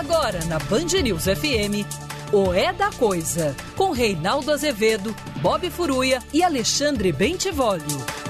Agora na Band News FM, o É da Coisa, com Reinaldo Azevedo, Bob Furuia e Alexandre Bentivolio.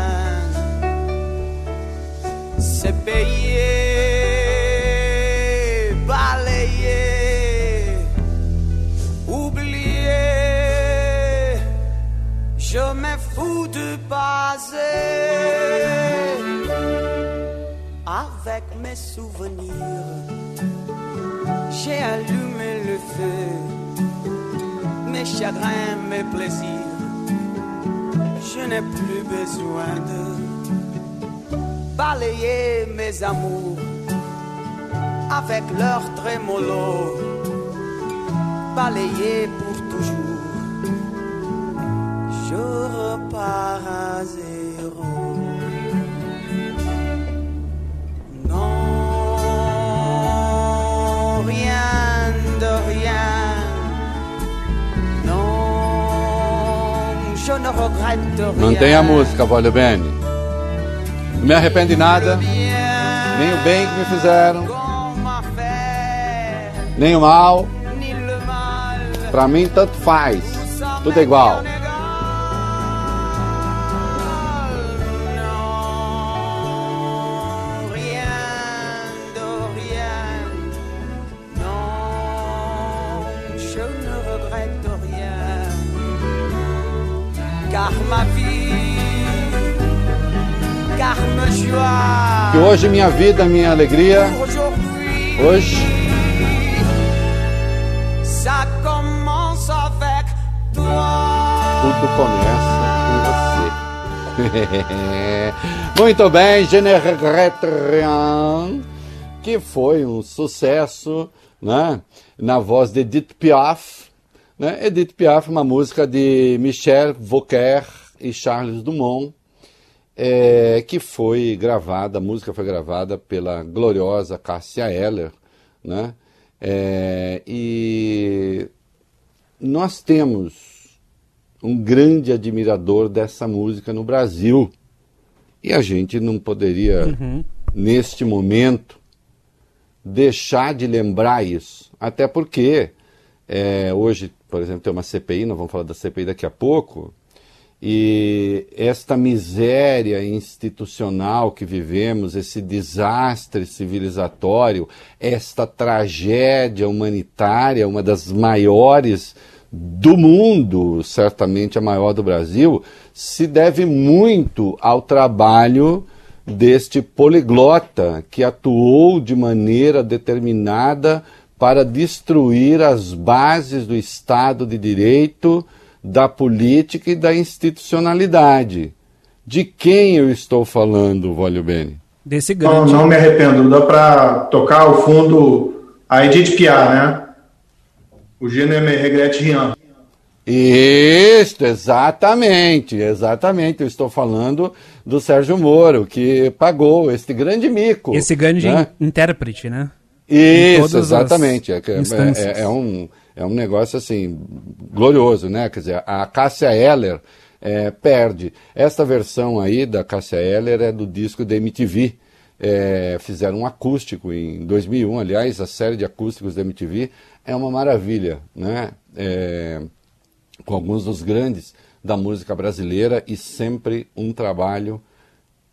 j'ai allumé le feu, mes chagrins, mes plaisirs. Je n'ai plus besoin de balayer mes amours avec leur trémolo, balayer pour toujours. Je repars à. Mantenha a música, Vólio Bene. Não me arrependo de nada, nem o bem que me fizeram, nem o mal. Pra mim, tanto faz, tudo é igual. Hoje minha vida, minha alegria, hoje tudo começa com você. Muito bem, Je ne regrette rien, que foi um sucesso, né? Na voz de Edith Piaf, né? Edith Piaf, uma música de Michel Vauquer e Charles Dumont é, que foi gravada, a música foi gravada pela gloriosa Cássia Eller, né? É, e nós temos um grande admirador dessa música no Brasil. E a gente não poderia, uhum. neste momento, deixar de lembrar isso. Até porque é, hoje, por exemplo, tem uma CPI, nós vamos falar da CPI daqui a pouco, e esta miséria institucional que vivemos, esse desastre civilizatório, esta tragédia humanitária, uma das maiores do mundo, certamente a maior do Brasil, se deve muito ao trabalho deste poliglota que atuou de maneira determinada para destruir as bases do Estado de Direito da política e da institucionalidade. De quem eu estou falando, Vólio Bene? Desse grande. Não, não me arrependo. Dá para tocar ao fundo a Edith Piaf, né? O Je ne me regrette rien. Isso, exatamente, exatamente. Eu estou falando do Sérgio Moro, que pagou este grande mico. Esse grande né? intérprete, né? Isso, exatamente. É, é, é, um, é um negócio assim, glorioso, né? Quer dizer, a Cássia Eller é, perde. Esta versão aí da Cássia Eller é do disco da MTV. É, fizeram um acústico em 2001, aliás, a série de acústicos da MTV é uma maravilha, né? É, com alguns dos grandes da música brasileira e sempre um trabalho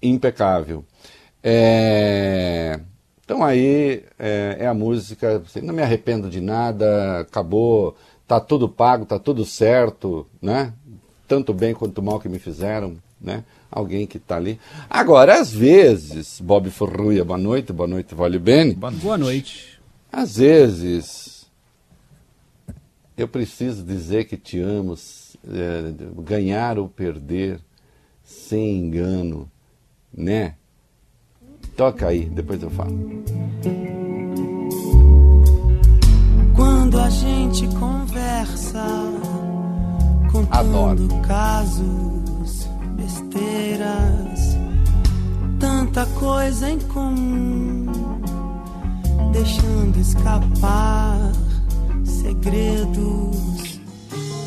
impecável. É, então aí é, é a música, assim, não me arrependo de nada, acabou, tá tudo pago, tá tudo certo, né? tanto bem quanto mal que me fizeram, né? Alguém que está ali. Agora, às vezes, Bob Forruia, boa noite, boa noite, Vale Bene. Boa noite. Às vezes, eu preciso dizer que te amo, é, ganhar ou perder, sem engano, né? Toca aí, depois eu falo. Quando a gente conversa, contando Adoro. casos, besteiras, tanta coisa em comum, deixando escapar segredos.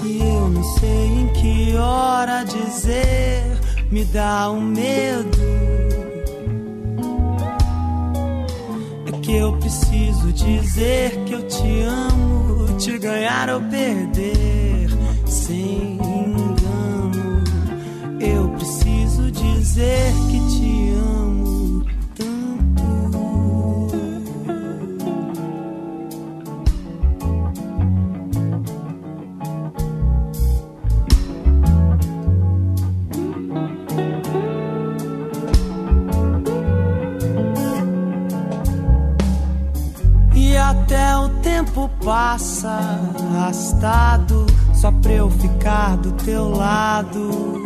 E eu não sei em que hora dizer, me dá um medo. Que eu preciso dizer que eu te amo, te ganhar ou perder, sem engano. Eu preciso dizer que te amo tempo passa arrastado só pra eu ficar do teu lado.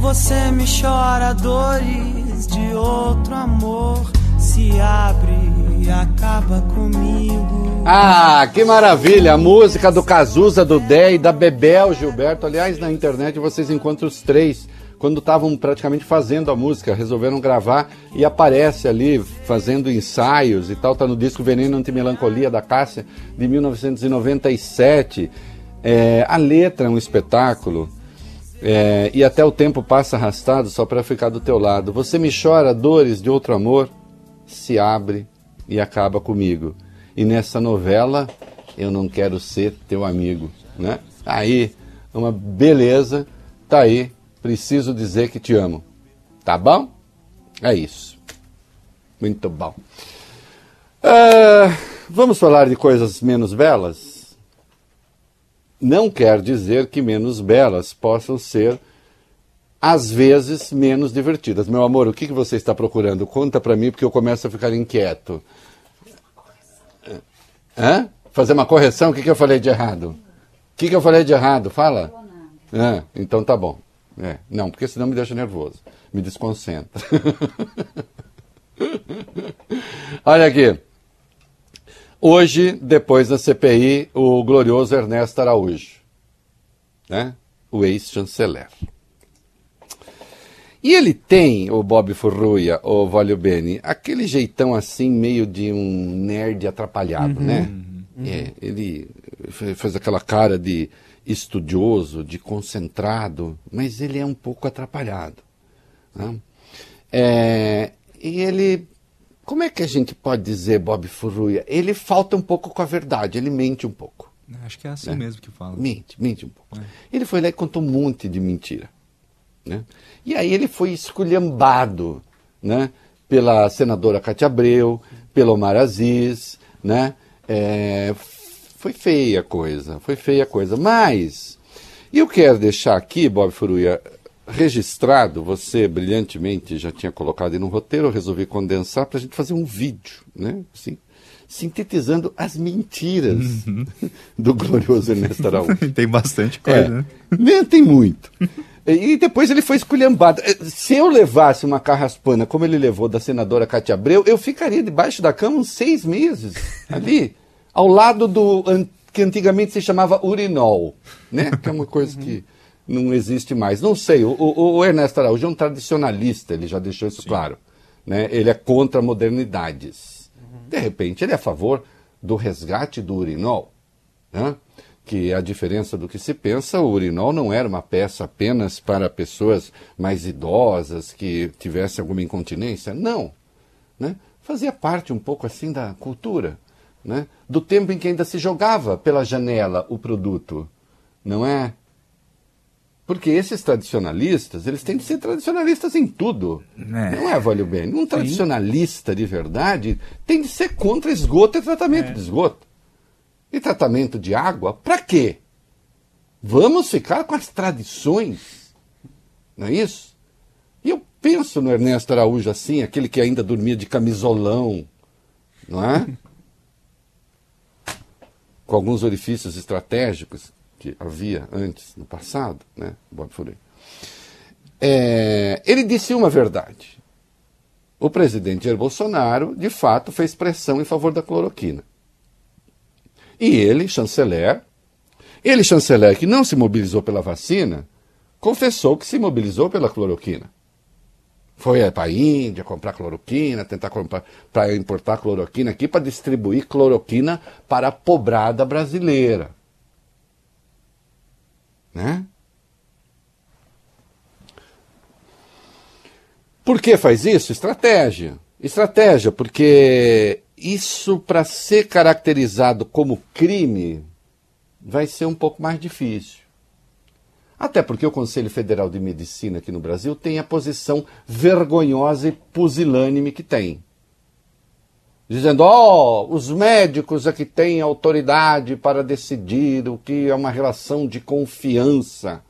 Você me chora dores de outro amor, se abre e acaba comigo. Ah, que maravilha! A música do Cazuza, do Dé e da Bebel Gilberto. Aliás, na internet vocês encontram os três. Quando estavam praticamente fazendo a música, resolveram gravar e aparece ali fazendo ensaios e tal. Tá no disco Veneno Antimelancolia da Cássia, de 1997. É, a letra é um espetáculo. É, e até o tempo passa arrastado só para ficar do teu lado. Você me chora dores de outro amor, se abre e acaba comigo. E nessa novela eu não quero ser teu amigo, né? Aí, uma beleza, tá aí. Preciso dizer que te amo. Tá bom? É isso. Muito bom. Ah, vamos falar de coisas menos belas? Não quer dizer que menos belas possam ser, às vezes, menos divertidas. Meu amor, o que, que você está procurando? Conta para mim, porque eu começo a ficar inquieto. Hã? Fazer uma correção? O que, que eu falei de errado? O que, que eu falei de errado? Fala. Ah, então tá bom. É, não, porque senão me deixa nervoso. Me desconcentra. Olha aqui. Hoje, depois da CPI, o glorioso Ernesto Araújo, né? o ex-chanceler. E ele tem, o Bob Furruia, o Vólio Bene, aquele jeitão assim, meio de um nerd atrapalhado, né? É, ele fe- fez aquela cara de estudioso, de concentrado, mas ele é um pouco atrapalhado. né? É, e ele, como é que a gente pode dizer, Bob Furruia? Ele falta um pouco com a verdade, ele mente um pouco. Acho que é assim É. mesmo que fala. Mente, mente um pouco. Ele foi lá e contou um monte de mentira. Né? E aí ele foi esculhambado né? pela senadora Cátia Abreu, pelo Omar Aziz, né? É, foi feia a coisa, foi feia a coisa. Mas eu quero deixar aqui, Bob Furuia, registrado, você brilhantemente já tinha colocado aí no roteiro, eu resolvi condensar para a gente fazer um vídeo, né? Assim, sintetizando as mentiras do glorioso Ernesto Araújo. Tem bastante coisa, É, né? né, tem muito. E depois ele foi esculhambado. Eh, Se eu levasse uma carraspana como ele levou da senadora Cátia Abreu, eu ficaria debaixo da cama uns seis meses ali, ao lado do que antigamente se chamava urinol, né? Que é uma coisa que não existe mais. Não sei, o, o- o Ernesto Araújo é um tradicionalista, ele já deixou isso claro. Né? Ele é contra modernidades. De repente, ele é a favor do resgate do urinol né? que a diferença do que se pensa, o urinol não era uma peça apenas para pessoas mais idosas que tivessem alguma incontinência, não. Né? Fazia parte um pouco assim da cultura, né? do tempo em que ainda se jogava pela janela o produto, não é? Porque esses tradicionalistas, eles têm de ser tradicionalistas em tudo. É. Não é, Valho Bem? Um tradicionalista de verdade tem de ser contra esgoto e tratamento de esgoto. E tratamento de água, para quê? Vamos ficar com as tradições. Não é isso? E eu penso no Ernesto Araújo assim, aquele que ainda dormia de camisolão, não é? Com alguns orifícios estratégicos que havia antes, no passado, né? Bob Furei. É, ele disse uma verdade. O presidente Jair Bolsonaro, de fato, fez pressão em favor da cloroquina. E ele, chanceler, ele, chanceler que não se mobilizou pela vacina, confessou que se mobilizou pela cloroquina. Foi para a Índia comprar cloroquina, tentar comprar, para importar cloroquina aqui, para distribuir cloroquina para a pobrada brasileira. Né? Por que faz isso? Estratégia. Estratégia, porque isso, para ser caracterizado como crime, vai ser um pouco mais difícil. Até porque o Conselho Federal de Medicina aqui no Brasil tem a posição vergonhosa e pusilânime que tem. Dizendo, ó, oh, os médicos é que têm autoridade para decidir o que é uma relação de confiança.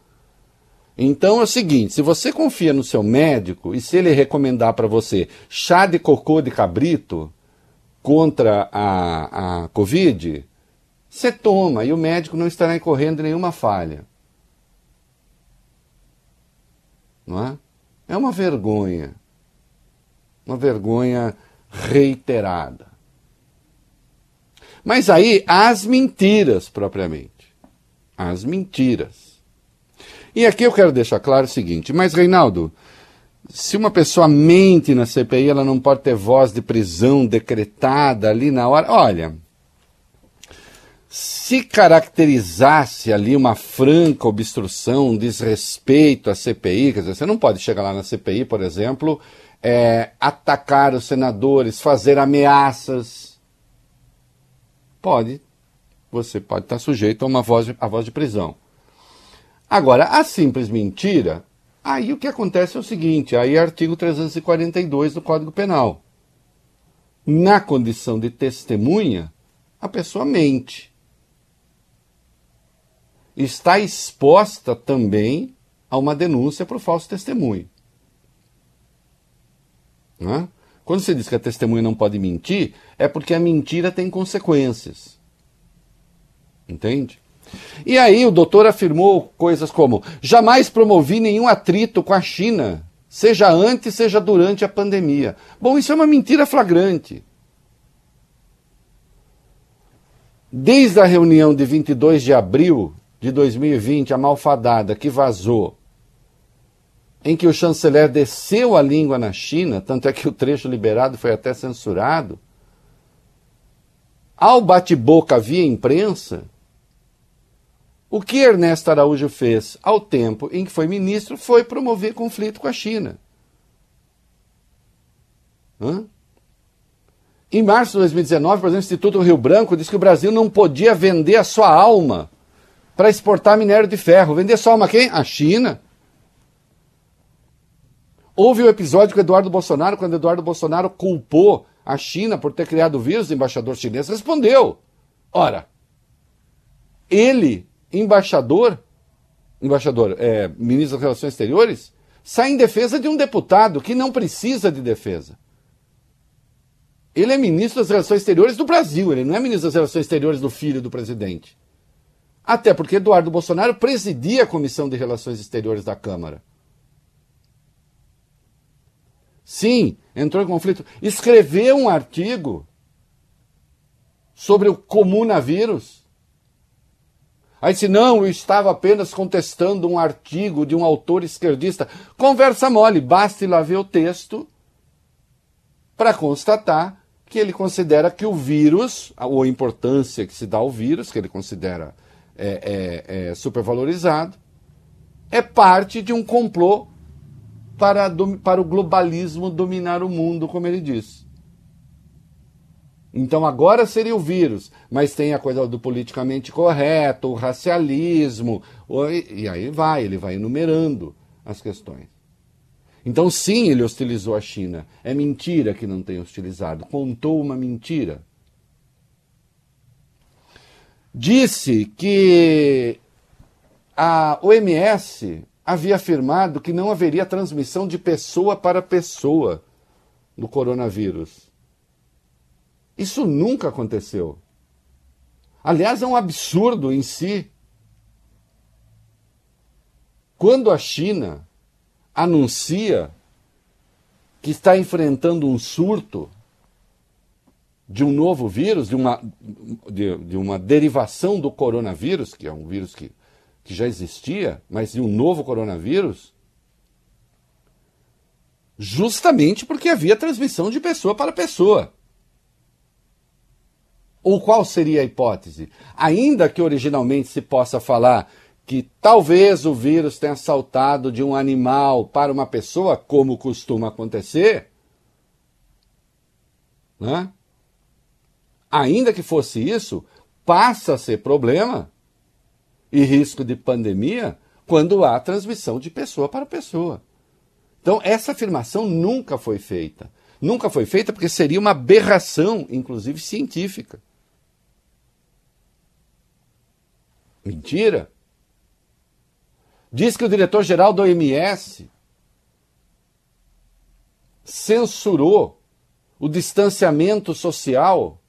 Então é o seguinte: se você confia no seu médico e se ele recomendar para você chá de cocô de cabrito contra a, a Covid, você toma e o médico não estará incorrendo nenhuma falha. Não é? É uma vergonha. Uma vergonha reiterada. Mas aí as mentiras propriamente. As mentiras. E aqui eu quero deixar claro o seguinte, mas Reinaldo, se uma pessoa mente na CPI, ela não pode ter voz de prisão decretada ali na hora. Olha, se caracterizasse ali uma franca obstrução, um desrespeito à CPI, quer dizer, você não pode chegar lá na CPI, por exemplo, é, atacar os senadores, fazer ameaças. Pode. Você pode estar sujeito a uma voz de, a voz de prisão. Agora, a simples mentira, aí o que acontece é o seguinte: aí é artigo 342 do Código Penal. Na condição de testemunha, a pessoa mente. Está exposta também a uma denúncia por falso testemunho. Né? Quando você diz que a testemunha não pode mentir, é porque a mentira tem consequências. Entende? E aí o doutor afirmou coisas como: jamais promovi nenhum atrito com a China, seja antes, seja durante a pandemia. Bom, isso é uma mentira flagrante. Desde a reunião de 22 de abril de 2020, a malfadada que vazou, em que o chanceler desceu a língua na China, tanto é que o trecho liberado foi até censurado, ao bate-boca via imprensa, o que Ernesto Araújo fez ao tempo em que foi ministro foi promover conflito com a China. Hã? Em março de 2019, por exemplo, o Instituto Rio Branco disse que o Brasil não podia vender a sua alma para exportar minério de ferro. Vender sua alma a quem? A China. Houve o episódio com Eduardo Bolsonaro, quando Eduardo Bolsonaro culpou a China por ter criado o vírus, o embaixador chinês respondeu. Ora, ele embaixador, embaixador, é, ministro das Relações Exteriores, sai em defesa de um deputado que não precisa de defesa. Ele é ministro das Relações Exteriores do Brasil, ele não é ministro das Relações Exteriores do filho do presidente. Até porque Eduardo Bolsonaro presidia a Comissão de Relações Exteriores da Câmara. Sim, entrou em conflito. Escreveu um artigo sobre o comunavírus Aí disse, não, eu estava apenas contestando um artigo de um autor esquerdista. Conversa mole, basta ir lá ver o texto para constatar que ele considera que o vírus, ou a importância que se dá ao vírus, que ele considera é, é, é supervalorizado, é parte de um complô para, para o globalismo dominar o mundo, como ele diz. Então agora seria o vírus, mas tem a coisa do politicamente correto, o racialismo, e aí vai, ele vai enumerando as questões. Então sim, ele hostilizou a China. É mentira que não tem hostilizado, contou uma mentira. Disse que a OMS havia afirmado que não haveria transmissão de pessoa para pessoa do coronavírus. Isso nunca aconteceu. Aliás, é um absurdo em si. Quando a China anuncia que está enfrentando um surto de um novo vírus, de uma, de, de uma derivação do coronavírus, que é um vírus que, que já existia, mas de um novo coronavírus, justamente porque havia transmissão de pessoa para pessoa. Ou qual seria a hipótese? Ainda que originalmente se possa falar que talvez o vírus tenha saltado de um animal para uma pessoa, como costuma acontecer, né? Ainda que fosse isso, passa a ser problema e risco de pandemia quando há transmissão de pessoa para pessoa. Então, essa afirmação nunca foi feita. Nunca foi feita porque seria uma aberração, inclusive científica. Mentira. Diz que o diretor-geral da OMS censurou o distanciamento social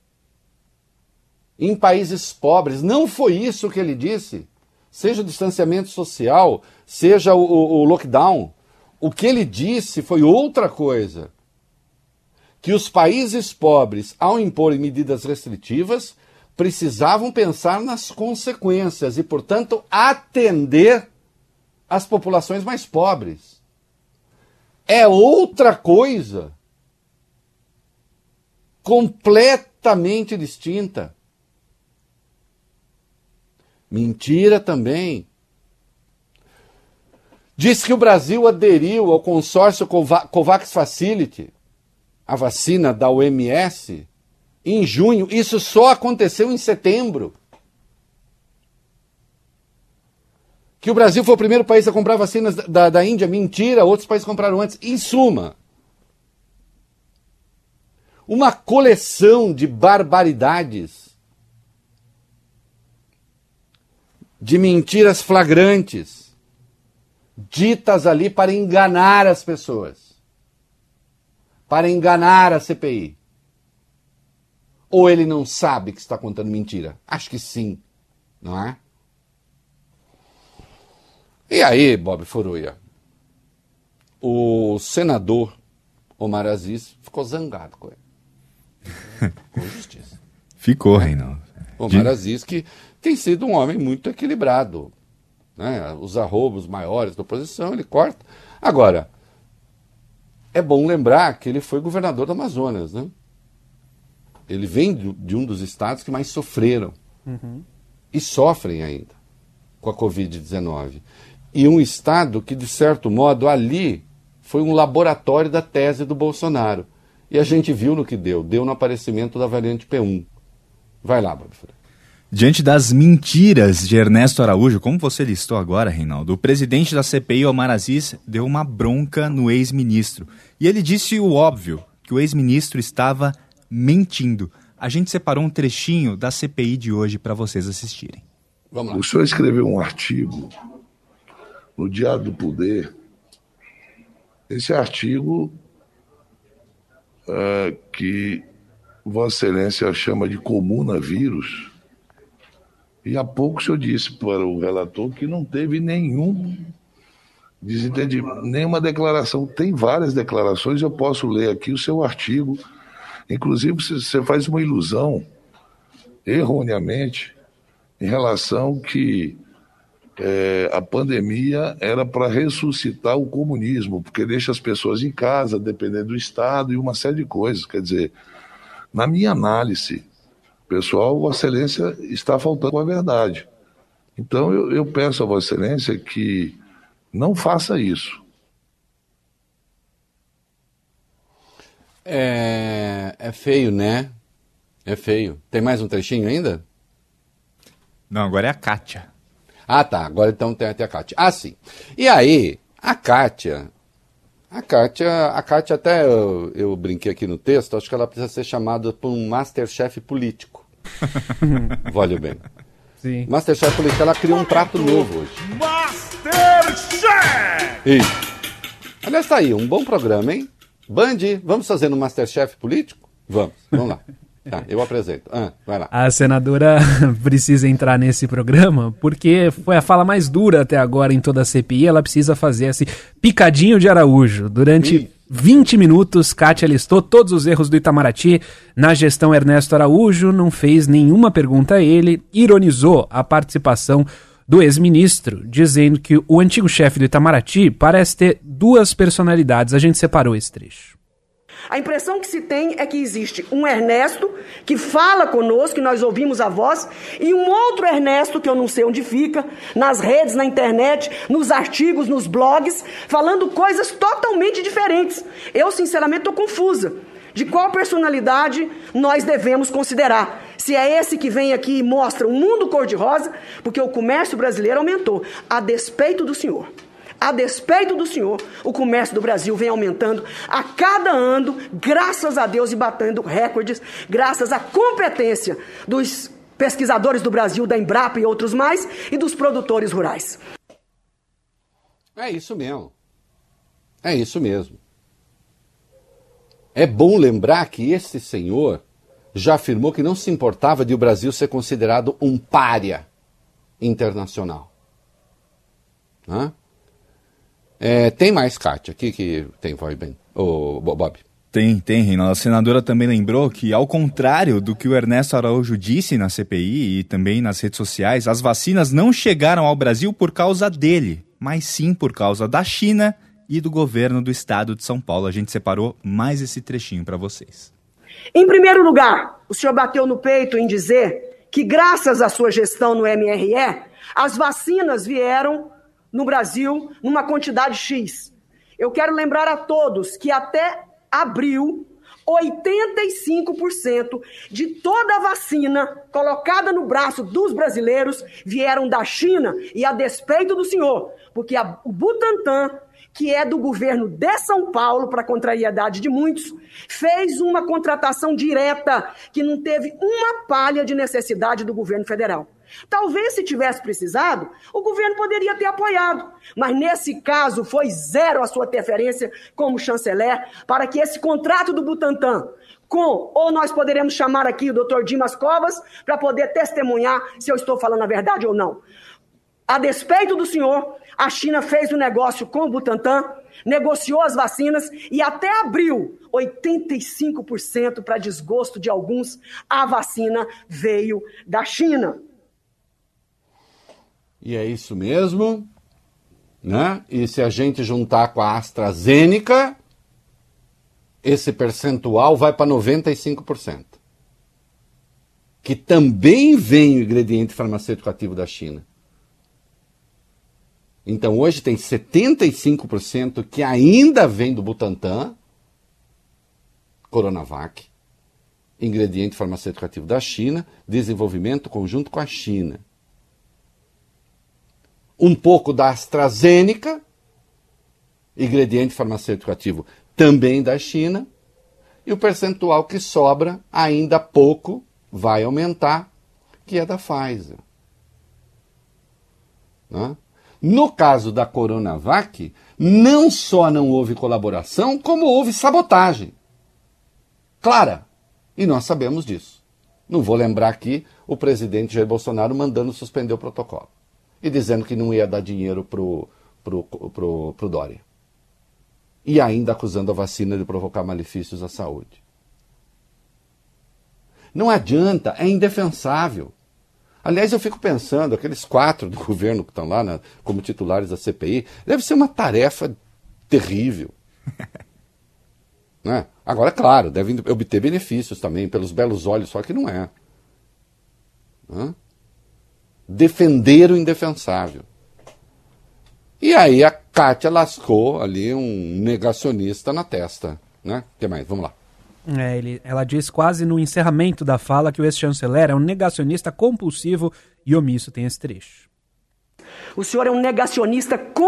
em países pobres. Não foi isso que ele disse. Seja o distanciamento social, seja o, o, lockdown. O que ele disse foi outra coisa. Que os países pobres, ao imporem medidas restritivas, precisavam pensar nas consequências e, portanto, atender as populações mais pobres. É outra coisa completamente distinta. Mentira também. Diz que o Brasil aderiu ao consórcio COVAX Facility, a vacina da OMS, em junho. Isso só aconteceu em setembro. Que o Brasil foi o primeiro país a comprar vacinas da, da Índia. Mentira, outros países compraram antes. Em suma, uma coleção de barbaridades, de mentiras flagrantes, ditas ali para enganar as pessoas, para enganar a CPI. Ou ele não sabe que está contando mentira? Acho que sim, não é? E aí, Bob Furuia? O senador Omar Aziz ficou zangado com ele. Com justiça. Ficou, Reinaldo. Omar De... Aziz, que tem sido um homem muito equilibrado. Né? Os arrobos maiores da oposição, ele corta. Agora, é bom lembrar que ele foi governador do Amazonas, né? Ele vem de um dos estados que mais sofreram. Uhum. E sofrem ainda com a Covid-19. E um estado que, de certo modo, ali foi um laboratório da tese do Bolsonaro. E a gente viu no que deu. Deu no aparecimento da variante P1. Vai lá, Bob Diante das mentiras de Ernesto Araújo, como você listou agora, Reinaldo, o presidente da CPI, Omar Aziz, deu uma bronca no ex-ministro. E ele disse o óbvio, que o ex-ministro estava mentindo. A gente separou um trechinho da CPI de hoje para vocês assistirem. Vamos lá. O senhor escreveu um artigo no Diário do Poder. Esse artigo é, que Vossa Excelência chama de comunavírus. E há pouco o senhor disse para o relator que não teve nenhum desentendimento, nenhuma declaração. Tem várias declarações, eu posso ler aqui o seu artigo Inclusive, você faz uma ilusão, erroneamente, em relação que é, a pandemia era para ressuscitar o comunismo, porque deixa as pessoas em casa, dependendo do Estado e uma série de coisas. Quer dizer, na minha análise, pessoal, Vossa Excelência está faltando com a verdade. Então, eu, eu peço a Vossa Excelência que não faça isso. É, é feio, né? É feio. Tem mais um trechinho ainda? Não, agora é a Kátia. Ah, tá. Agora então tem até a Kátia. Ah, sim. E aí, a Kátia. A Kátia, a Kátia até eu, eu brinquei aqui no texto, acho que ela precisa ser chamada por um Masterchef político. Vale bem. Sim. Masterchef Político, ela criou um prato novo hoje. Masterchef! E, aliás, tá aí, um bom programa, hein? Band, vamos fazer no Masterchef Político? Vamos, vamos lá. Tá, eu apresento. Ah, vai lá. A senadora precisa entrar nesse programa porque foi a fala mais dura até agora em toda a CPI. Ela precisa fazer esse picadinho de Araújo. Durante Ih. 20 minutos, Kátia listou todos os erros do Itamaraty na gestão Ernesto Araújo, não fez nenhuma pergunta a ele, ironizou a participação do ex-ministro, dizendo que o antigo chefe do Itamaraty parece ter duas personalidades. A gente separou esse trecho. A impressão que se tem é que existe um Ernesto que fala conosco, que nós ouvimos a voz, e um outro Ernesto, que eu não sei onde fica, nas redes, na internet, nos artigos, nos blogs, falando coisas totalmente diferentes. Eu, sinceramente, estou confusa. De qual personalidade nós devemos considerar? Se é esse que vem aqui e mostra um mundo cor-de-rosa, porque o comércio brasileiro aumentou, a despeito do senhor. A despeito do senhor, o comércio do Brasil vem aumentando a cada ano, graças a Deus, e batendo recordes, graças à competência dos pesquisadores do Brasil, da Embrapa e outros mais, e dos produtores rurais. É isso mesmo. É isso mesmo. É bom lembrar que esse senhor já afirmou que não se importava de o Brasil ser considerado um pária internacional. Hã? É, tem mais, Kátia, aqui que tem voz bem. Ô, Bob. Tem, tem, Reinaldo. A senadora também lembrou que, ao contrário do que o Ernesto Araújo disse na CPI e também nas redes sociais, as vacinas não chegaram ao Brasil por causa dele, mas sim por causa da China e do governo do estado de São Paulo. A gente separou mais esse trechinho para vocês. Em primeiro lugar, o senhor bateu no peito em dizer que, graças à sua gestão no MRE, as vacinas vieram no Brasil numa quantidade X. Eu quero lembrar a todos que até abril, 85% de toda a vacina colocada no braço dos brasileiros vieram da China e a despeito do senhor, porque a, o Butantan, que é do governo de São Paulo, para contrariedade de muitos, fez uma contratação direta que não teve uma palha de necessidade do governo federal. Talvez, se tivesse precisado, o governo poderia ter apoiado. Mas nesse caso, foi zero a sua interferência como chanceler para que esse contrato do Butantan, com, ou nós poderemos chamar aqui o doutor Dimas Covas para poder testemunhar se eu estou falando a verdade ou não. A despeito do senhor, a China fez o negócio com o Butantan, negociou as vacinas e até abril, 85% para desgosto de alguns, a vacina veio da China. E é isso mesmo. Né? E se a gente juntar com a AstraZeneca, esse percentual vai para 95%. Que também vem o ingrediente farmacêutico ativo da China. Então hoje tem 75% que ainda vem do Butantan, Coronavac, ingrediente farmacêutico ativo da China, desenvolvimento conjunto com a China um pouco da AstraZeneca, ingrediente farmacêutico ativo também da China, e o percentual que sobra, ainda pouco, vai aumentar, que é da Pfizer. Né? No caso da Coronavac, não só não houve colaboração, como houve sabotagem. Clara. E nós sabemos disso. Não vou lembrar aqui o presidente Jair Bolsonaro mandando suspender o protocolo e dizendo que não ia dar dinheiro pro, pro, pro, pro Dória. E ainda acusando a vacina de provocar malefícios à saúde. Não adianta, é indefensável. Aliás, eu fico pensando, aqueles quatro do governo que estão lá na, como titulares da CPI, deve ser uma tarefa terrível. né? Agora, claro, devem obter benefícios também, pelos belos olhos, só que não é. Né? Defender o indefensável. E aí a Kátia lascou ali um negacionista na testa. Né? O que mais? Vamos lá. É, ele, ela diz quase no encerramento da fala que o ex-chanceler é um negacionista compulsivo e omisso. Tem esse trecho. O senhor é um negacionista compulsivo,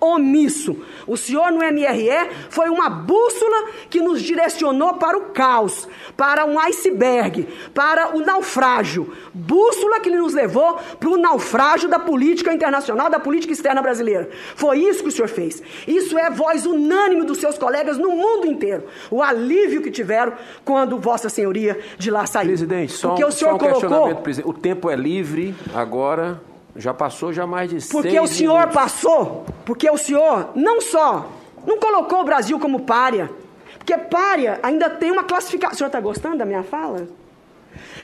omisso. O senhor no MRE foi uma bússola que nos direcionou para o caos, para um iceberg, para o naufrágio. Bússola que nos levou para o naufrágio da política internacional, da política externa brasileira. Foi isso que o senhor fez. Isso é voz unânime dos seus colegas no mundo inteiro. O alívio que tiveram quando Vossa Senhoria de lá saiu. Presidente, só, Porque um, o senhor só um colocou. O tempo é livre agora. Já passou já mais de Porque o senhor minutos. passou, porque o senhor não só não colocou o Brasil como párea, porque párea ainda tem uma classificação. O senhor está gostando da minha fala?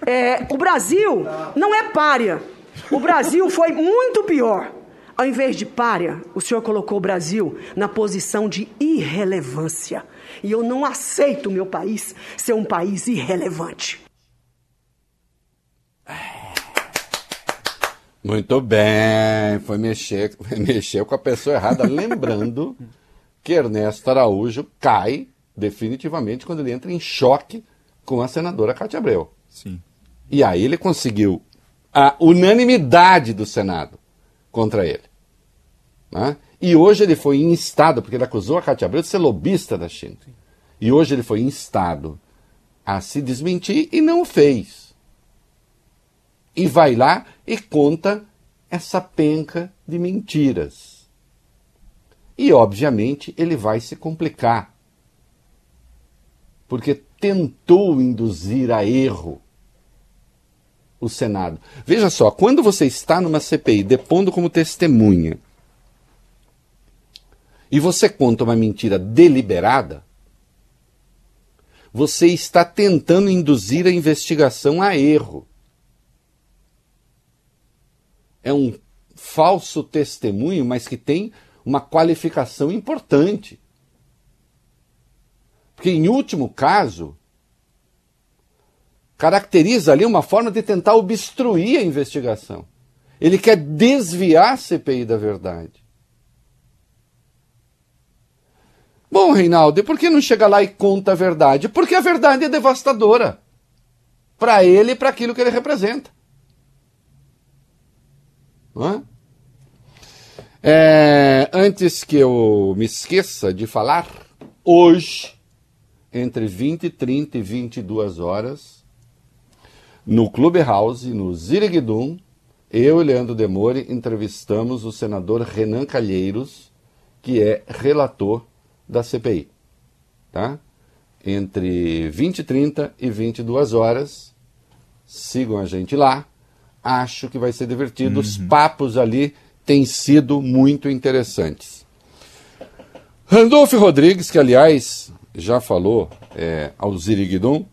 É, o Brasil não é párea. O Brasil foi muito pior. Ao invés de párea, o senhor colocou o Brasil na posição de irrelevância. E eu não aceito o meu país ser um país irrelevante. Muito bem, foi mexer, mexer com a pessoa errada, lembrando que Ernesto Araújo cai definitivamente quando ele entra em choque com a senadora Cátia Abreu. Sim. E aí ele conseguiu a unanimidade do Senado contra ele. né? E hoje ele foi instado, porque ele acusou a Cátia Abreu de ser lobista da China. E hoje ele foi instado a se desmentir e não o fez e vai lá e conta essa penca de mentiras. E, obviamente, ele vai se complicar, porque tentou induzir a erro o Senado. Veja só, quando você está numa CPI depondo como testemunha e você conta uma mentira deliberada, você está tentando induzir a investigação a erro é um falso testemunho, mas que tem uma qualificação importante. Porque, em último caso, caracteriza ali uma forma de tentar obstruir a investigação. Ele quer desviar a CPI da verdade. Bom, Reinaldo, e por que não chega lá e conta a verdade? Porque a verdade é devastadora para ele e para aquilo que ele representa. É? É, antes que eu me esqueça de falar, hoje, entre 20 e 30 e 22 horas, no Clubhouse, no Ziriguidum, eu e Leandro Demore entrevistamos o senador Renan Calheiros, que é relator da CPI. Tá? Entre 20 e 30 e 22 horas, sigam a gente lá. Acho que vai ser divertido. Os papos ali têm sido muito interessantes. Randolfo Rodrigues, que aliás já falou é, ao Ziriguidum,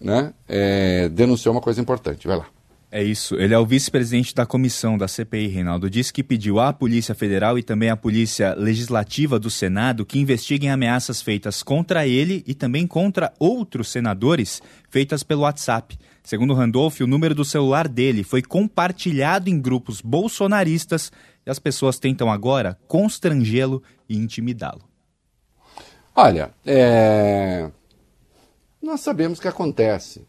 né, é, denunciou uma coisa importante. Vai lá. É isso. Ele é o vice-presidente da comissão da CPI, Reinaldo. Diz que pediu à Polícia Federal e também à Polícia Legislativa do Senado que investiguem ameaças feitas contra ele e também contra outros senadores feitas pelo WhatsApp. Segundo Randolph, o número do celular dele foi compartilhado em grupos bolsonaristas e as pessoas tentam agora constrangê-lo e intimidá-lo. Olha, é... nós sabemos o que acontece,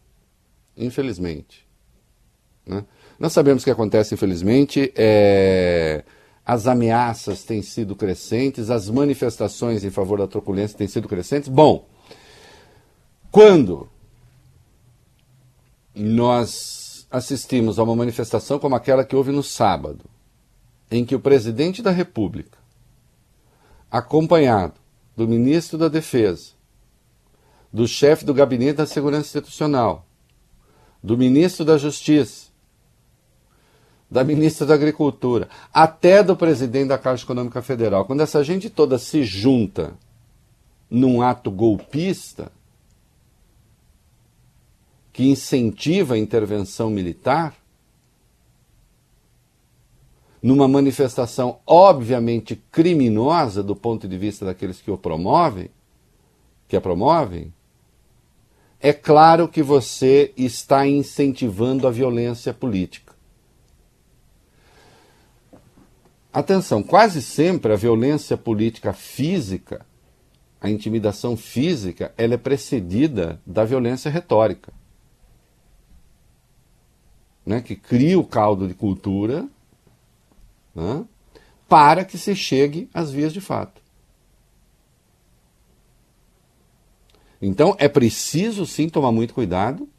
infelizmente. Né? Nós sabemos que acontece, infelizmente. É... As ameaças têm sido crescentes, as manifestações em favor da truculência têm sido crescentes. Bom, quando nós assistimos a uma manifestação como aquela que houve no sábado, em que o presidente da República, acompanhado do ministro da Defesa, do chefe do Gabinete da Segurança Institucional, do ministro da Justiça, da ministra da Agricultura, até do presidente da Caixa Econômica Federal, quando essa gente toda se junta num ato golpista que incentiva a intervenção militar, numa manifestação obviamente criminosa do ponto de vista daqueles que o promovem, que a promovem, é claro que você está incentivando a violência política. Atenção, quase sempre a violência política física, a intimidação física, ela é precedida da violência retórica. Né, que cria o caldo de cultura né, para que se chegue às vias de fato. Então é preciso sim tomar muito cuidado.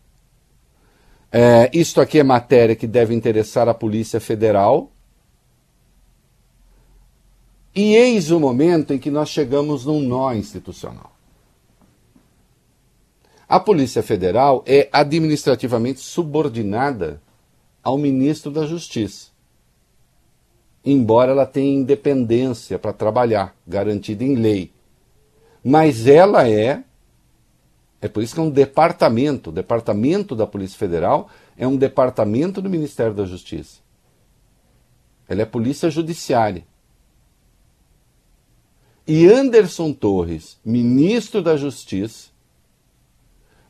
É, isto aqui é matéria que deve interessar a Polícia Federal. E eis o momento em que nós chegamos num nó institucional. A Polícia Federal é administrativamente subordinada ao ministro da Justiça, embora ela tenha independência para trabalhar, garantida em lei. Mas ela é, é por isso que é um departamento, o departamento da Polícia Federal é um departamento do Ministério da Justiça. Ela é polícia judiciária. E Anderson Torres, ministro da Justiça,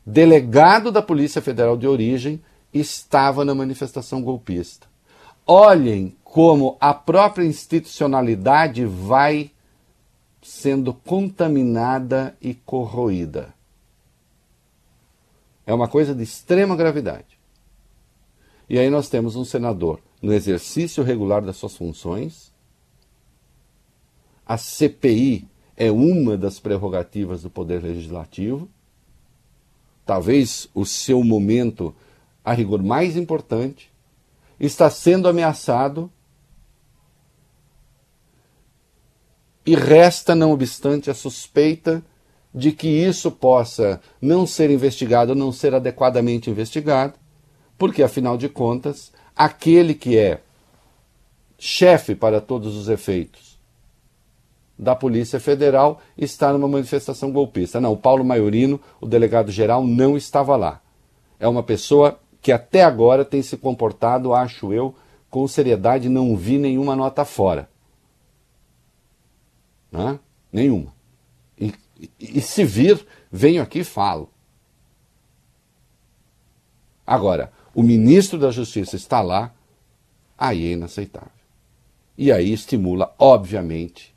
delegado da Polícia Federal de origem, estava na manifestação golpista. Olhem como a própria institucionalidade vai sendo contaminada e corroída. É uma coisa de extrema gravidade. E aí nós temos um senador no exercício regular das suas funções. A CPI é uma das prerrogativas do Poder Legislativo. Talvez o seu momento a rigor mais importante, está sendo ameaçado e resta, não obstante, a suspeita de que isso possa não ser investigado, não ser adequadamente investigado, porque, afinal de contas, aquele que é chefe para todos os efeitos da Polícia Federal está numa manifestação golpista. Não, o Paulo Maiorino, o delegado geral, não estava lá. É uma pessoa que até agora tem se comportado, acho eu, com seriedade, não vi nenhuma nota fora. Né? Nenhuma. E, e, e se vir, venho aqui e falo. Agora, o ministro da Justiça está lá, aí é inaceitável. E aí estimula, obviamente,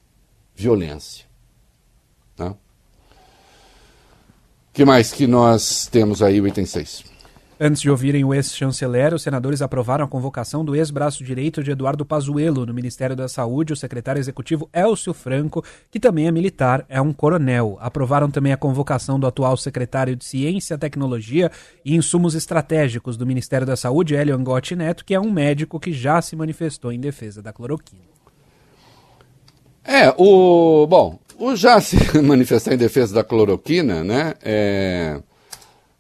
violência. Né? que mais que nós temos aí, o item 6? Antes de ouvirem o ex-chanceler, os senadores aprovaram a convocação do ex-braço direito de Eduardo Pazuello no Ministério da Saúde, o secretário executivo Elcio Franco, que também é militar, é um coronel. Aprovaram também a convocação do atual secretário de Ciência, Tecnologia e Insumos Estratégicos do Ministério da Saúde, Hélio Angotti Neto, que é um médico que já se manifestou em defesa da cloroquina. É, o. Bom, o já se manifestar em defesa da cloroquina, né? É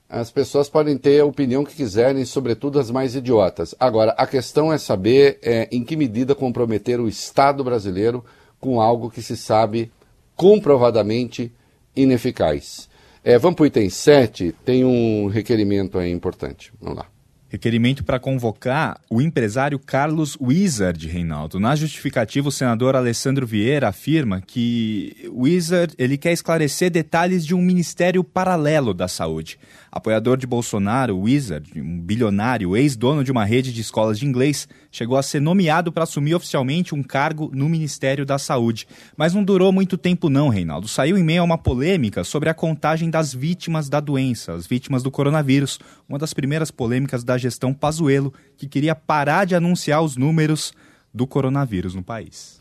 as pessoas podem ter a opinião que quiserem, sobretudo as mais idiotas. Agora, a questão é saber é, em que medida comprometer o Estado brasileiro com algo que se sabe comprovadamente ineficaz. É, vamos para o item 7, tem um requerimento aí importante. Vamos lá. Requerimento para convocar o empresário Carlos Wizard, Reinaldo. Na justificativa, o senador Alessandro Vieira afirma que Wizard ele quer esclarecer detalhes de um ministério paralelo da saúde. Apoiador de Bolsonaro, Wizard, um bilionário, ex-dono de uma rede de escolas de inglês, chegou a ser nomeado para assumir oficialmente um cargo no Ministério da Saúde. Mas não durou muito tempo não, Reinaldo. Saiu em meio a uma polêmica sobre a contagem das vítimas da doença, as vítimas do coronavírus, uma das primeiras polêmicas da gestão Pazuello, que queria parar de anunciar os números do coronavírus no país.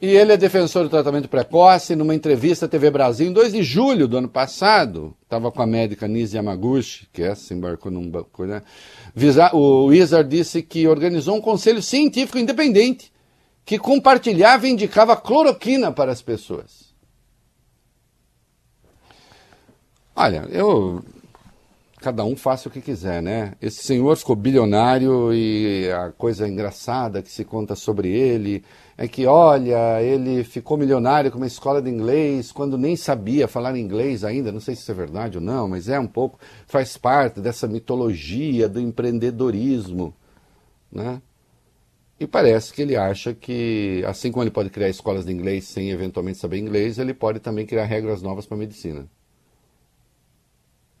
E ele é defensor do tratamento precoce. Numa entrevista à TV Brasil, em 2 de julho do ano passado, estava com a médica Nise Yamaguchi, que essa embarcou num banco, né? O Wizard disse que organizou um conselho científico independente que compartilhava e indicava cloroquina para as pessoas. Olha, eu cada um faça o que quiser, né? Esse senhor ficou bilionário e a coisa engraçada que se conta sobre ele é que, olha, ele ficou milionário com uma escola de inglês quando nem sabia falar inglês ainda. Não sei se isso é verdade ou não, mas é um pouco, faz parte dessa mitologia do empreendedorismo, né? E parece que ele acha que, assim como ele pode criar escolas de inglês sem eventualmente saber inglês, ele pode também criar regras novas para a medicina.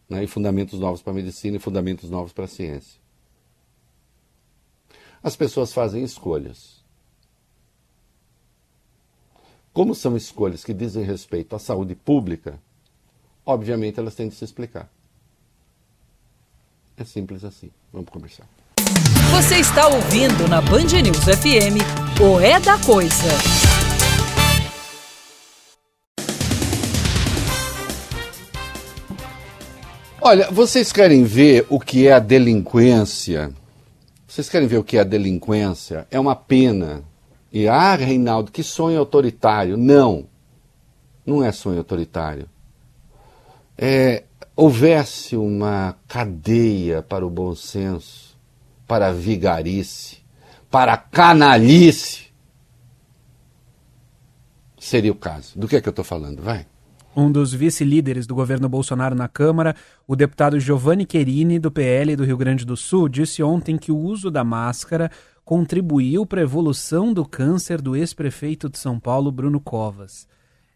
Né? E fundamentos novos para a medicina e fundamentos novos para a ciência. As pessoas fazem escolhas. Como são escolhas que dizem respeito à saúde pública, obviamente elas têm de se explicar. É simples assim. Vamos conversar. Você está ouvindo na Band News FM o É da Coisa. Olha, vocês querem ver o que é a delinquência? Vocês querem ver o que é a delinquência? É uma pena. E ah, Reinaldo, que sonho autoritário. Não. Não é sonho autoritário. É, houvesse uma cadeia para o bom senso, para a vigarice, para a canalice, seria o caso. Do que é que eu estou falando? Vai. Um dos vice-líderes do governo Bolsonaro na Câmara, o deputado Giovanni Querini, do PL do Rio Grande do Sul, disse ontem que o uso da máscara contribuiu para a evolução do câncer do ex-prefeito de São Paulo, Bruno Covas.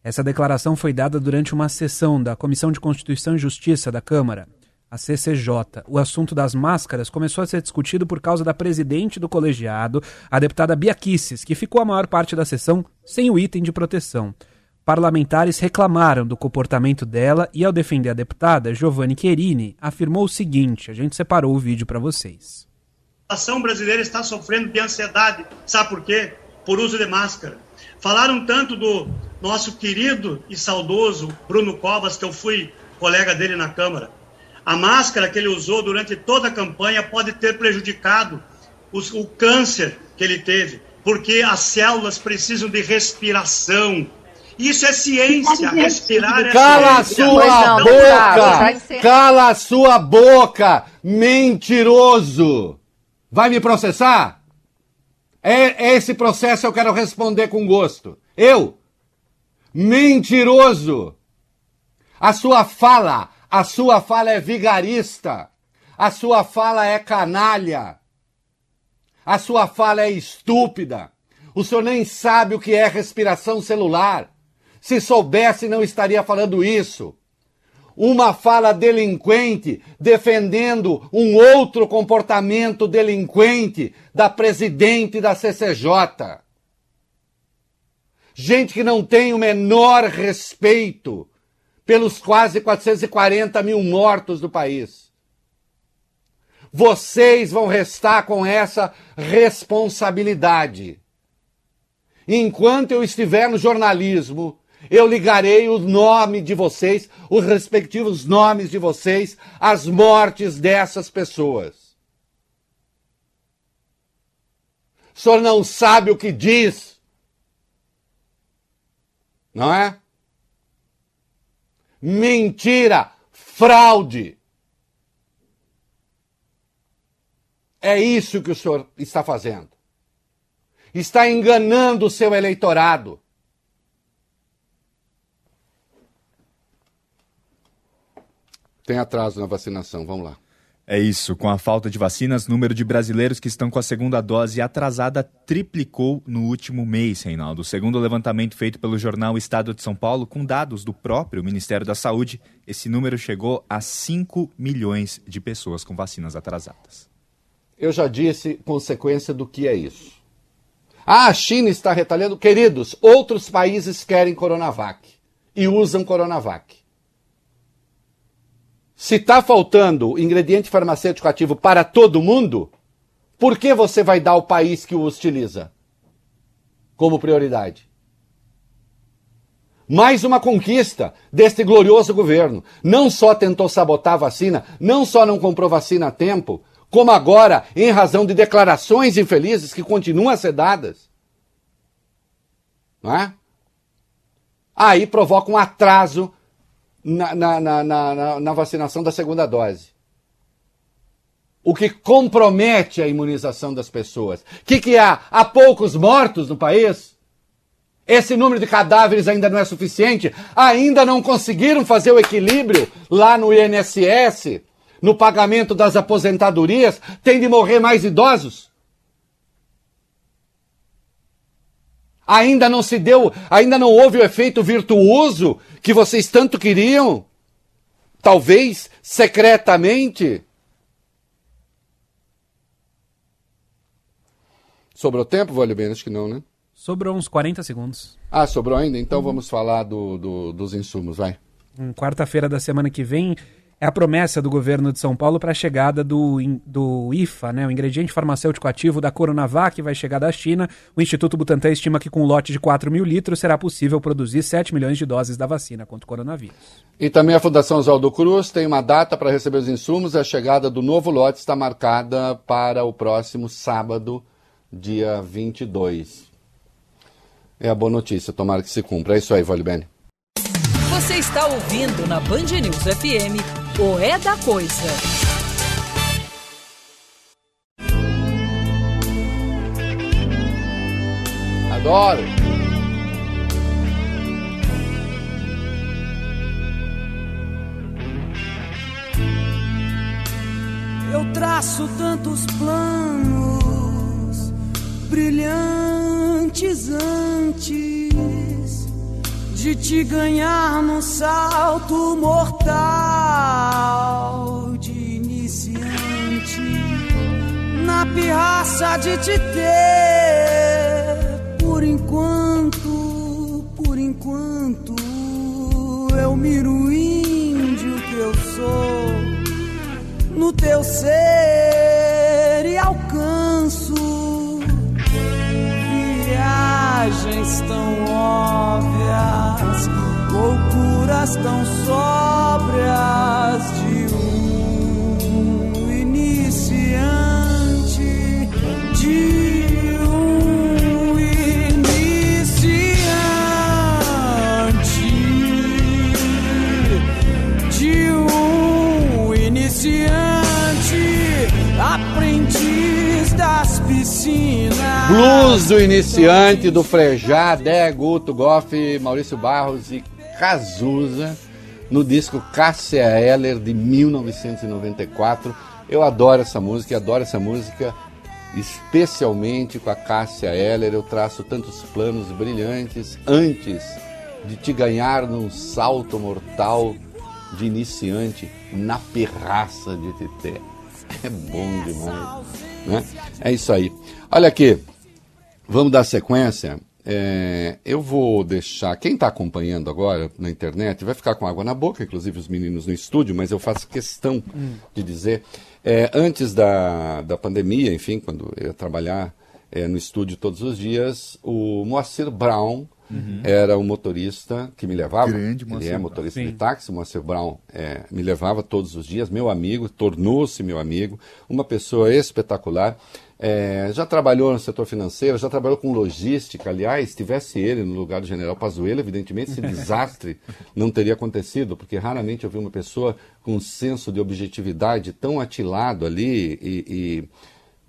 Essa declaração foi dada durante uma sessão da Comissão de Constituição e Justiça da Câmara, a CCJ. O assunto das máscaras começou a ser discutido por causa da presidente do colegiado, a deputada Bia que ficou a maior parte da sessão sem o item de proteção. Parlamentares reclamaram do comportamento dela e, ao defender a deputada, Giovanni Querini afirmou o seguinte: a gente separou o vídeo para vocês. A nação brasileira está sofrendo de ansiedade. Sabe por quê? Por uso de máscara. Falaram tanto do nosso querido e saudoso Bruno Covas, que eu fui colega dele na Câmara. A máscara que ele usou durante toda a campanha pode ter prejudicado os, o câncer que ele teve, porque as células precisam de respiração. Isso é ciência, respirar é Cala ciência. a sua boca! Cala a sua boca, mentiroso! Vai me processar? É esse processo eu quero responder com gosto. Eu, mentiroso! A sua fala, a sua fala é vigarista. A sua fala é canalha. A sua fala é estúpida. O senhor nem sabe o que é respiração celular. Se soubesse, não estaria falando isso. Uma fala delinquente defendendo um outro comportamento delinquente da presidente da CCJ. Gente que não tem o menor respeito pelos quase 440 mil mortos do país. Vocês vão restar com essa responsabilidade. Enquanto eu estiver no jornalismo, eu ligarei o nome de vocês, os respectivos nomes de vocês, às mortes dessas pessoas. O senhor não sabe o que diz. Não é? Mentira, fraude. É isso que o senhor está fazendo. Está enganando o seu eleitorado. Tem atraso na vacinação, vamos lá. É isso. Com a falta de vacinas, o número de brasileiros que estão com a segunda dose atrasada triplicou no último mês, Reinaldo. Segundo o levantamento feito pelo jornal Estado de São Paulo, com dados do próprio Ministério da Saúde, esse número chegou a 5 milhões de pessoas com vacinas atrasadas. Eu já disse consequência do que é isso. Ah, a China está retalhando. Queridos, outros países querem Coronavac e usam Coronavac. Se está faltando ingrediente farmacêutico ativo para todo mundo, por que você vai dar ao país que o utiliza como prioridade? Mais uma conquista deste glorioso governo. Não só tentou sabotar a vacina, não só não comprou vacina a tempo, como agora, em razão de declarações infelizes que continuam a ser dadas. Não é? Aí provoca um atraso na, na, na, na, na vacinação da segunda dose. O que compromete a imunização das pessoas. O que, que há? Há poucos mortos no país? Esse número de cadáveres ainda não é suficiente? Ainda não conseguiram fazer o equilíbrio lá no INSS, no pagamento das aposentadorias? Tem de morrer mais idosos? Ainda não se deu, ainda não houve o efeito virtuoso que vocês tanto queriam? Talvez secretamente? Sobrou tempo, vale bem? Acho que não, né? Sobrou uns 40 segundos. Ah, sobrou ainda? Então uhum. vamos falar do, do, dos insumos, vai. Quarta-feira da semana que vem, é a promessa do governo de São Paulo para a chegada do, do IFA, né, o ingrediente farmacêutico ativo da Coronavac, que vai chegar da China. O Instituto Butantan estima que com um lote de 4 mil litros será possível produzir 7 milhões de doses da vacina contra o coronavírus. E também a Fundação Oswaldo Cruz tem uma data para receber os insumos. A chegada do novo lote está marcada para o próximo sábado, dia 22. É a boa notícia, tomara que se cumpra. É isso aí, Vale Bene. Você está ouvindo na Band News FM o É da Coisa. Adoro! Eu traço tantos planos brilhantes antes de te ganhar num salto mortal de iniciante na pirraça de te ter por enquanto, por enquanto. Eu miro o índio que eu sou no teu ser e alcanço viagens tão óbvias, loucuras tão sóbrias de um iniciante, de das piscinas. Blues do iniciante do Frejá, Dé, Guto, Goff, Maurício Barros e Cazuza no disco Cássia Eller de 1994. Eu adoro essa música adoro essa música especialmente com a Cássia Eller. Eu traço tantos planos brilhantes antes de te ganhar num salto mortal de iniciante na perraça de Tité. É bom demais. Né? É isso aí. Olha aqui, vamos dar sequência. É, eu vou deixar. Quem está acompanhando agora na internet vai ficar com água na boca, inclusive os meninos no estúdio, mas eu faço questão de dizer. é, antes da, da pandemia, enfim, quando eu ia trabalhar é, no estúdio todos os dias, o Moacir Brown Uhum. era o motorista que me levava. Grande Ele é motorista Sim. de táxi, o Moacir Brown é, me levava todos os dias, meu amigo, tornou-se meu amigo, uma pessoa espetacular. É, já trabalhou no setor financeiro, já trabalhou com logística. Aliás, tivesse ele no lugar do general Pazuello, evidentemente esse desastre não teria acontecido, porque raramente eu vi uma pessoa com um senso de objetividade tão atilado ali e, e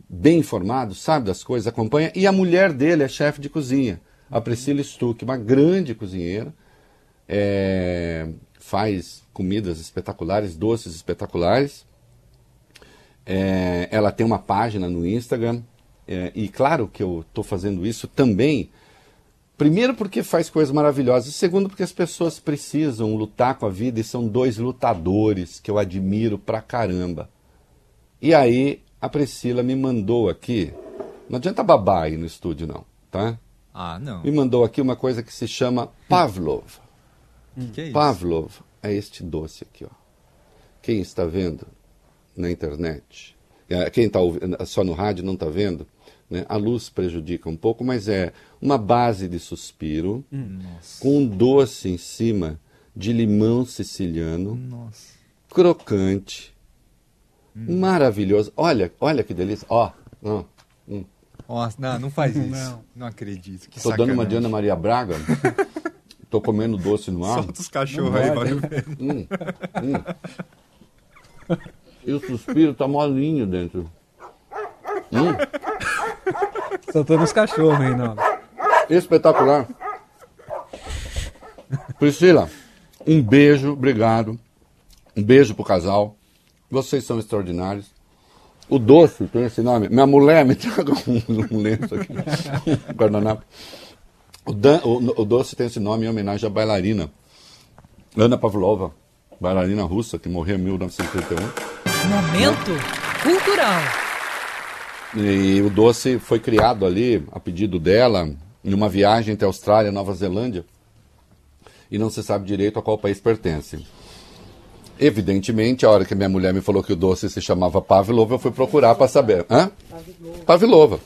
bem informado, sabe das coisas, acompanha. E a mulher dele é chefe de cozinha, a Priscila Stuck, uma grande cozinheira é, faz comidas espetaculares, doces espetaculares. É, ela tem uma página no Instagram. é, e claro que eu estou fazendo isso também. Primeiro porque faz coisas maravilhosas. E segundo porque as pessoas precisam lutar com a vida e são dois lutadores que eu admiro pra caramba. E aí a Priscila me mandou aqui. Não adianta babar aí no estúdio não, tá? Ah, não. Me mandou aqui uma coisa que se chama Pavlov. Que que é isso? Pavlov é este doce aqui, ó. Quem está vendo na internet, é, quem está só no rádio não está vendo, né? a luz prejudica um pouco, mas é uma base de suspiro com um doce em cima de limão siciliano, Nossa. crocante, maravilhoso. Olha, olha que delícia. Ó, ó, hum. Nossa, não, não faz isso. Não. Não, acredito. Que Tô dando uma de. Ana Maria Braga. Tô comendo doce no ar. Solta os cachorros aí, valeu. Hum, hum. E o suspiro tá molinho dentro. Hum, Soltando os cachorros, Reinaldo. espetacular. Priscila, um beijo, obrigado. Um beijo pro casal. Vocês são extraordinários. O doce tem esse nome. Minha mulher me traga um, um lenço aqui. Um guardanapo. O, dan- o- o doce tem esse nome em homenagem à bailarina Ana Pavlova, bailarina russa que morreu em 1931. Momento cultural. E o doce foi criado ali, a pedido dela, em uma viagem entre Austrália e Nova Zelândia. E não se sabe direito a qual país pertence. Evidentemente, a hora que minha mulher me falou que o doce se chamava Pavlova, eu fui procurar para saber. Hã? Pavlova. Pavlova.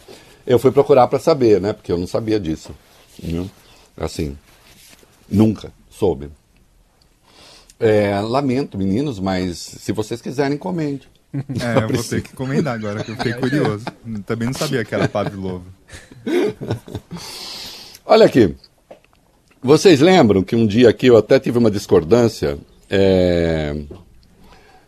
Eu fui procurar para saber, né? Porque eu não sabia disso. Viu? Assim, nunca soube. É, lamento, meninos, mas se vocês quiserem, encomende. É, eu vou ter que encomendar agora, que eu fiquei curioso. Também não sabia que era Pavlova. Olha aqui. Vocês lembram que um dia aqui eu até tive uma discordância é,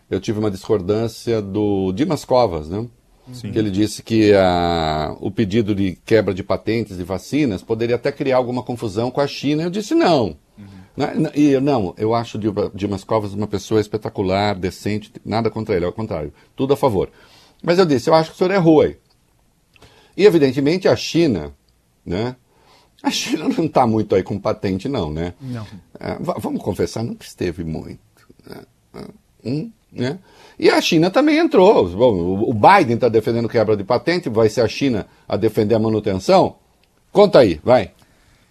eu tive uma discordância do Dimas Covas, né? Sim. Que ele disse que a, o pedido de quebra de patentes de vacinas poderia até criar alguma confusão com a China. Eu disse não. Uhum. E não, eu acho o Dimas Covas uma pessoa espetacular, decente, nada contra ele, ao contrário, tudo a favor. Mas eu disse, eu acho que o senhor errou aí. E evidentemente a China, né? A China não está muito aí com patente, não, né? Não. É, vamos confessar, nunca esteve muito. Né? Hum, né? E a China também entrou. Bom, o Biden está defendendo quebra de patente, vai ser a China a defender a manutenção? Conta aí, vai.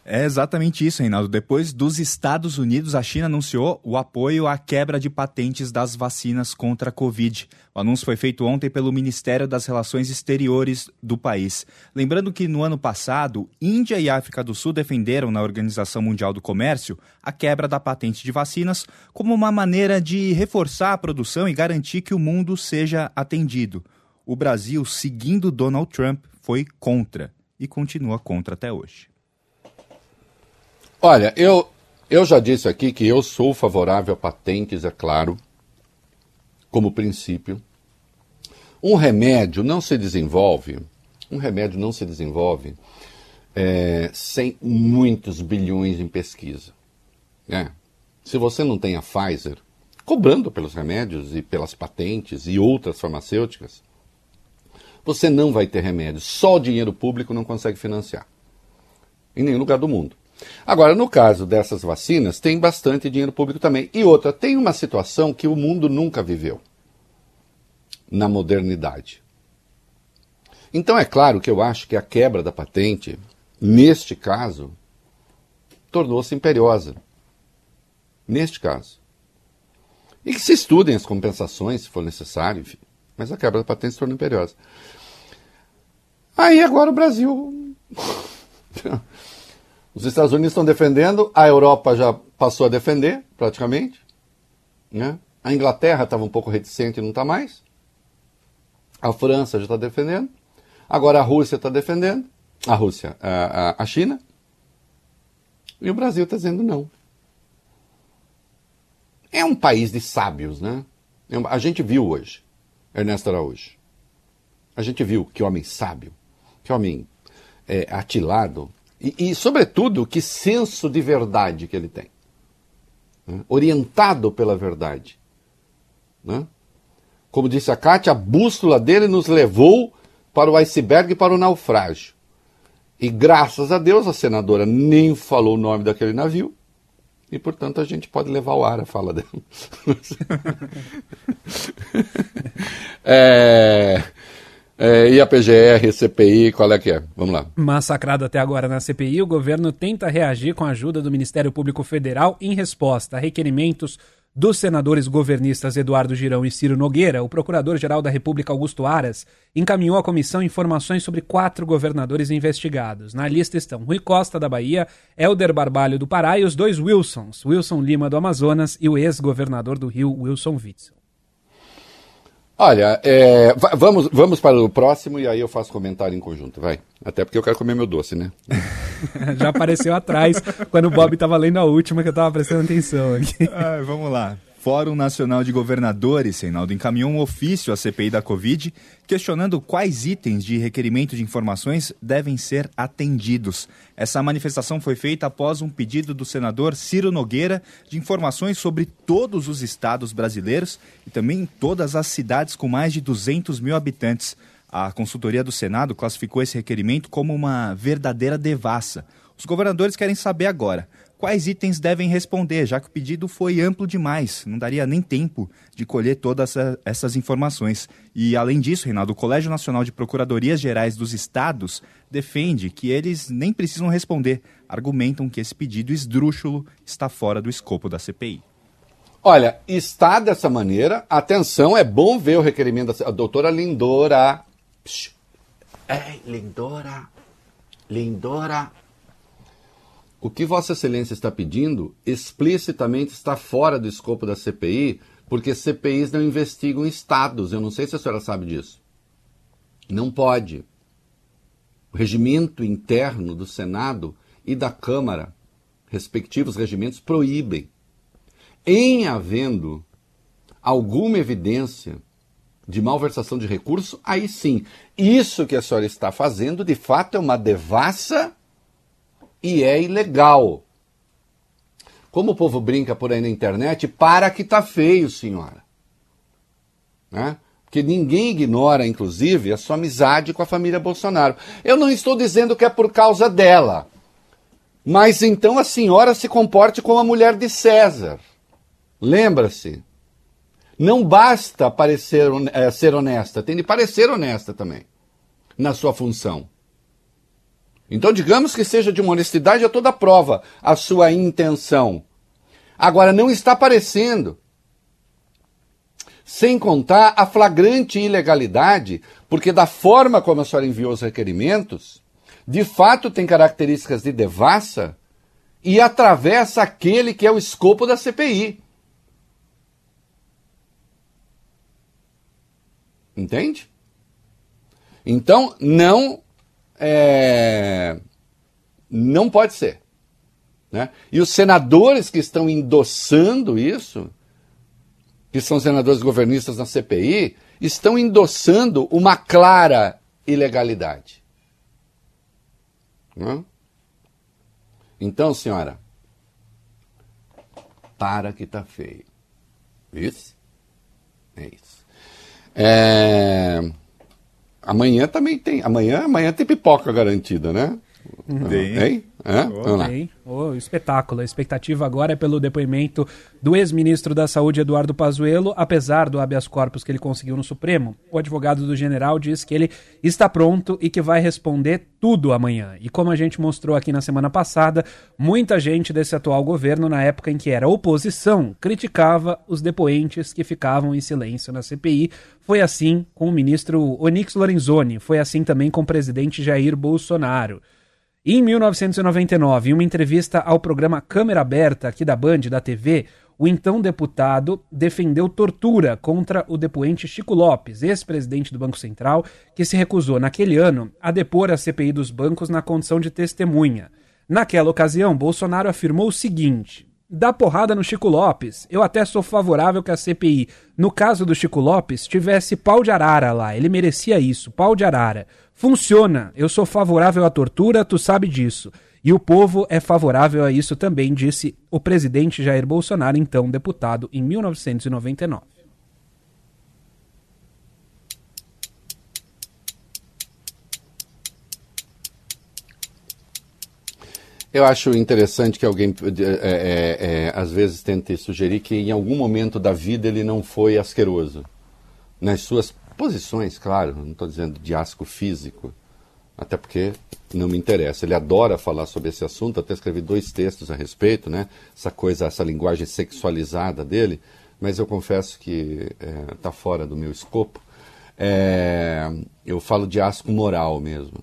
É exatamente isso, Reinaldo. Depois dos Estados Unidos, a China anunciou o apoio à quebra de patentes das vacinas contra a Covid. O anúncio foi feito ontem pelo Ministério das Relações Exteriores do país. Lembrando que no ano passado, Índia e África do Sul defenderam na Organização Mundial do Comércio a quebra da patente de vacinas como uma maneira de reforçar a produção e garantir que o mundo seja atendido. O Brasil, seguindo Donald Trump, foi contra e continua contra até hoje. Olha, eu, eu já disse aqui que eu sou favorável a patentes, é claro, como princípio. Um remédio não se desenvolve, um remédio não se desenvolve é, sem muitos bilhões em pesquisa. É. Se você não tem a Pfizer cobrando pelos remédios e pelas patentes e outras farmacêuticas, você não vai ter remédio. Só o dinheiro público não consegue financiar. Em nenhum lugar do mundo. Agora, no caso dessas vacinas, tem bastante dinheiro público também. E outra, tem uma situação que o mundo nunca viveu na modernidade. Então, é claro que eu acho que a quebra da patente, neste caso, tornou-se imperiosa. Neste caso. E que se estudem as compensações, se for necessário, enfim. Mas a quebra da patente se tornou imperiosa. Aí agora o Brasil Os Estados Unidos estão defendendo, a Europa já passou a defender, praticamente. Né? A Inglaterra estava um pouco reticente e não está mais. A França já está defendendo. Agora a Rússia está defendendo. A Rússia, a, a, China. E o Brasil está dizendo não. É um país de sábios, né? É a gente viu hoje, Ernesto Araújo. A gente viu que homem sábio, que homem é, atilado, e, e, sobretudo, que senso de verdade que ele tem. Né? Orientado pela verdade. Né? Como disse a Kátia, a bússola dele nos levou para o iceberg e para o naufrágio. E graças a Deus a senadora nem falou o nome daquele navio. E, portanto, a gente pode levar ao ar a fala dela. é, é, e a PGR, CPI, qual é que é? Vamos lá. Massacrado até agora na CPI, o governo tenta reagir com a ajuda do Ministério Público Federal em resposta a requerimentos dos senadores governistas Eduardo Girão e Ciro Nogueira, o Procurador-Geral da República Augusto Aras encaminhou à comissão informações sobre quatro governadores investigados. Na lista estão Rui Costa, da Bahia, Helder Barbalho, do Pará e os dois Wilsons, Wilson Lima, do Amazonas e o ex-governador do Rio, Wilson Witzel. Olha, é, vamos, vamos para o próximo e aí eu faço comentário em conjunto, vai. Até porque eu quero comer meu doce, né? Já apareceu atrás, quando o Bob estava lendo a última que eu estava prestando atenção aqui. Ah, vamos lá. Fórum Nacional de Governadores, Reinaldo, encaminhou um ofício à CPI da Covid questionando quais itens de requerimento de informações devem ser atendidos. Essa manifestação foi feita após um pedido do senador Ciro Nogueira de informações sobre todos os estados brasileiros e também todas as cidades com mais de 200 mil habitantes. A consultoria do Senado classificou esse requerimento como uma verdadeira devassa. Os governadores querem saber agora quais itens devem responder, já que o pedido foi amplo demais, não daria nem tempo de colher todas essas informações. E, além disso, Reinaldo, o Colégio Nacional de Procuradorias Gerais dos Estados defende que eles nem precisam responder, argumentam que esse pedido esdrúxulo está fora do escopo da CPI. Olha, está dessa maneira. Atenção, é bom ver o requerimento da a doutora Lindora. Psh. Ei, Lindora. Lindora. O que Vossa Excelência está pedindo explicitamente está fora do escopo da CPI, porque CPIs não investigam estados. Eu não sei se a senhora sabe disso. Não pode. O regimento interno do Senado e da Câmara, respectivos regimentos, proíbem em havendo alguma evidência de malversação de recurso, aí sim. Isso que a senhora está fazendo, de fato, é uma devassa e é ilegal. Como o povo brinca por aí na internet, para que tá feio, senhora. Né? Porque ninguém ignora, inclusive, a sua amizade com a família Bolsonaro. Eu não estou dizendo que é por causa dela. Mas então a senhora se comporte como a mulher de César. Lembra-se, não basta parecer, é, ser honesta, tem de parecer honesta também na sua função. Então, digamos que seja de uma honestidade a toda prova a sua intenção. Agora, não está aparecendo. Sem contar a flagrante ilegalidade, porque da forma como a senhora enviou os requerimentos, de fato tem características de devassa e atravessa aquele que é o escopo da CPI. Entende? Então, não é, não pode ser. Né? E os senadores que estão endossando isso, que são senadores governistas na CPI, estão endossando uma clara ilegalidade. Né? Então, senhora, para que tá feio. Isso? É isso. É... Amanhã também tem. Amanhã, amanhã tem pipoca garantida, né? Tem. Tem? É? Oh, tem. Oh, espetáculo. A expectativa agora é pelo depoimento do ex-ministro da Saúde, Eduardo Pazuello, apesar do habeas corpus que ele conseguiu no Supremo. O advogado do general diz que ele está pronto e que vai responder tudo amanhã. E como a gente mostrou aqui na semana passada, muita gente desse atual governo, na época em que era oposição, criticava os depoentes que ficavam em silêncio na CPI. Foi assim com o ministro Onyx Lorenzoni, foi assim também com o presidente Jair Bolsonaro. Em 1999, em uma entrevista ao programa Câmera Aberta aqui da Band, da TV, o então deputado defendeu tortura contra o depoente Chico Lopes, ex-presidente do Banco Central, que se recusou naquele ano a depor a CPI dos bancos na condição de testemunha. Naquela ocasião, Bolsonaro afirmou o seguinte: dá porrada no Chico Lopes. Eu até sou favorável que a CPI, no caso do Chico Lopes, tivesse pau de arara lá. Ele merecia isso, pau de arara. Funciona. Eu sou favorável à tortura, tu sabe disso. E o povo é favorável a isso também, disse o presidente Jair Bolsonaro, então deputado, em 1999. Eu acho interessante que alguém é, é, às vezes tente sugerir que em algum momento da vida ele não foi asqueroso. Nas suas posições, claro, não estou dizendo de asco físico, até porque não me interessa. Ele adora falar sobre esse assunto, até escrevi dois textos a respeito, né? Essa coisa, essa linguagem sexualizada dele, mas eu confesso que está é, fora do meu escopo. É, eu falo de asco moral mesmo.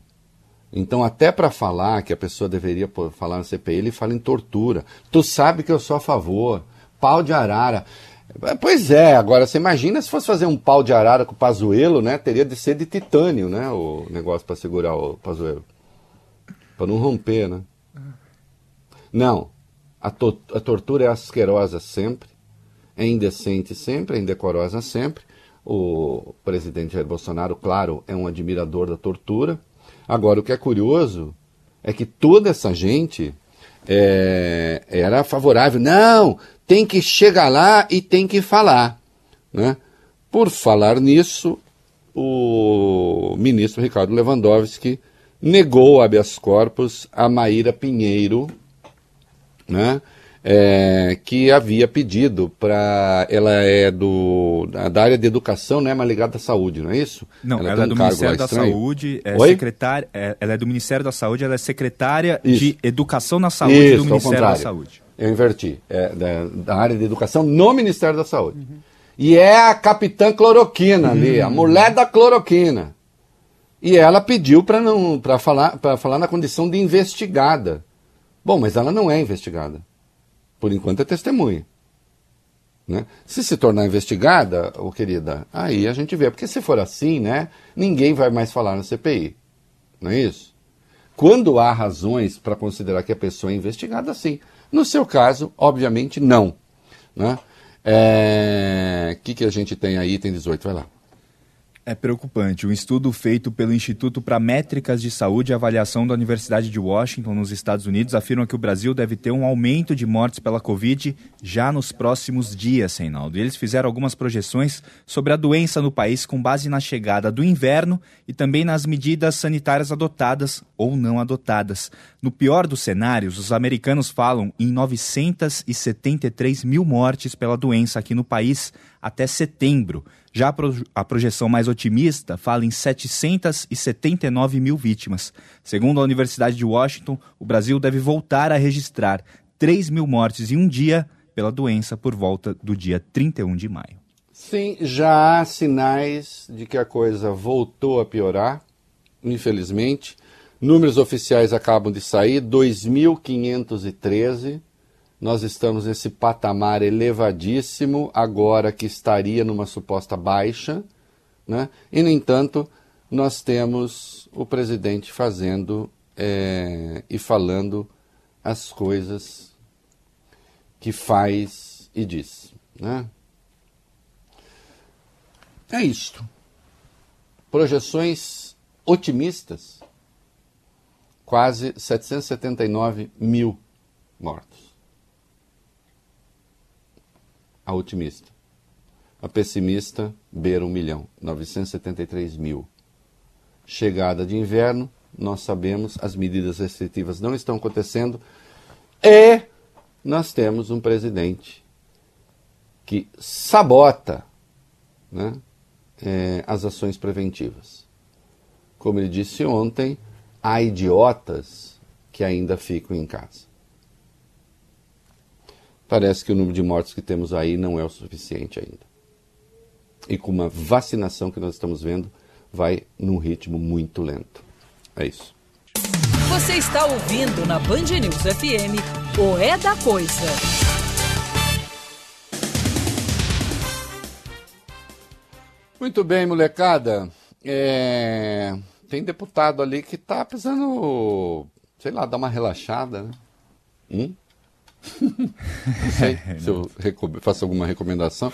Então, até para falar que a pessoa deveria falar na CPI, ele fala em tortura. Tu sabe que eu sou a favor. Pau de arara. Pois é, agora você imagina se fosse fazer um pau de arara com o Pazuelo, né? Teria de ser de titânio, né? O negócio para segurar o Pazuelo. Para não romper, né? Não. A, to a tortura é asquerosa sempre, é indecente sempre, é indecorosa sempre. O presidente Jair Bolsonaro, claro, é um admirador da tortura Agora, o que é curioso é que toda essa gente é, era favorável. Não, tem que chegar lá e tem que falar. Né? Por falar nisso, o ministro Ricardo Lewandowski negou habeas corpus a Maíra Pinheiro, né? É, que havia pedido para. Ela é do da área de educação, né, mas ligada à saúde, não é isso? Não, ela, ela é um do Ministério da Saúde, é secretária, é, ela é do Ministério da Saúde, ela é secretária isso. de Educação na Saúde isso, do Ministério da Saúde. Eu inverti. É da, da área de educação no Ministério da Saúde. Uhum. E é a capitã cloroquina ali, a mulher da cloroquina. E ela pediu para não para falar para falar na condição de investigada. Bom, mas ela não é investigada. Por enquanto é testemunha. Né? Se se tornar investigada, ô querida, aí a gente vê. Porque se for assim, né, ninguém vai mais falar na CPI. Não é isso? Quando há razões para considerar que a pessoa é investigada, sim. No seu caso, obviamente, não. Né? É... O que, que a gente tem aí? Tem 18, vai lá. É preocupante. Um estudo feito pelo Instituto para Métricas de Saúde e Avaliação da Universidade de Washington, nos Estados Unidos, afirma que o Brasil deve ter um aumento de mortes pela Covid já nos próximos dias, Reinaldo. E eles fizeram algumas projeções sobre a doença no país com base na chegada do inverno e também nas medidas sanitárias adotadas ou não adotadas. No pior dos cenários, os americanos falam em 973 mil mortes pela doença aqui no país até setembro. Já a, pro, a projeção mais otimista fala em 779 mil vítimas. Segundo a Universidade de Washington, o Brasil deve voltar a registrar 3 mil mortes em um dia pela doença por volta do dia 31 de maio. Sim, já há sinais de que a coisa voltou a piorar, infelizmente. Números oficiais acabam de sair, 2.513 nós estamos nesse patamar elevadíssimo, agora que estaria numa suposta baixa, né? e, no entanto, nós temos o presidente fazendo é, e falando as coisas que faz e diz. Né? É isto. Projeções otimistas, quase 779 mil mortos. a otimista. A pessimista beira um milhão, 973 mil. Chegada de inverno, nós sabemos, as medidas restritivas não estão acontecendo e nós temos um presidente que sabota né, é, as ações preventivas. Como ele disse ontem, há idiotas que ainda ficam em casa parece que o número de mortos que temos aí não é o suficiente ainda. E com uma vacinação que nós estamos vendo, vai num ritmo muito lento. É isso. Você está ouvindo na Band News FM o É da Coisa. Muito bem, molecada. É... Tem deputado ali que está precisando, sei lá, dar uma relaxada, né? Hum? Não sei se eu faço alguma recomendação.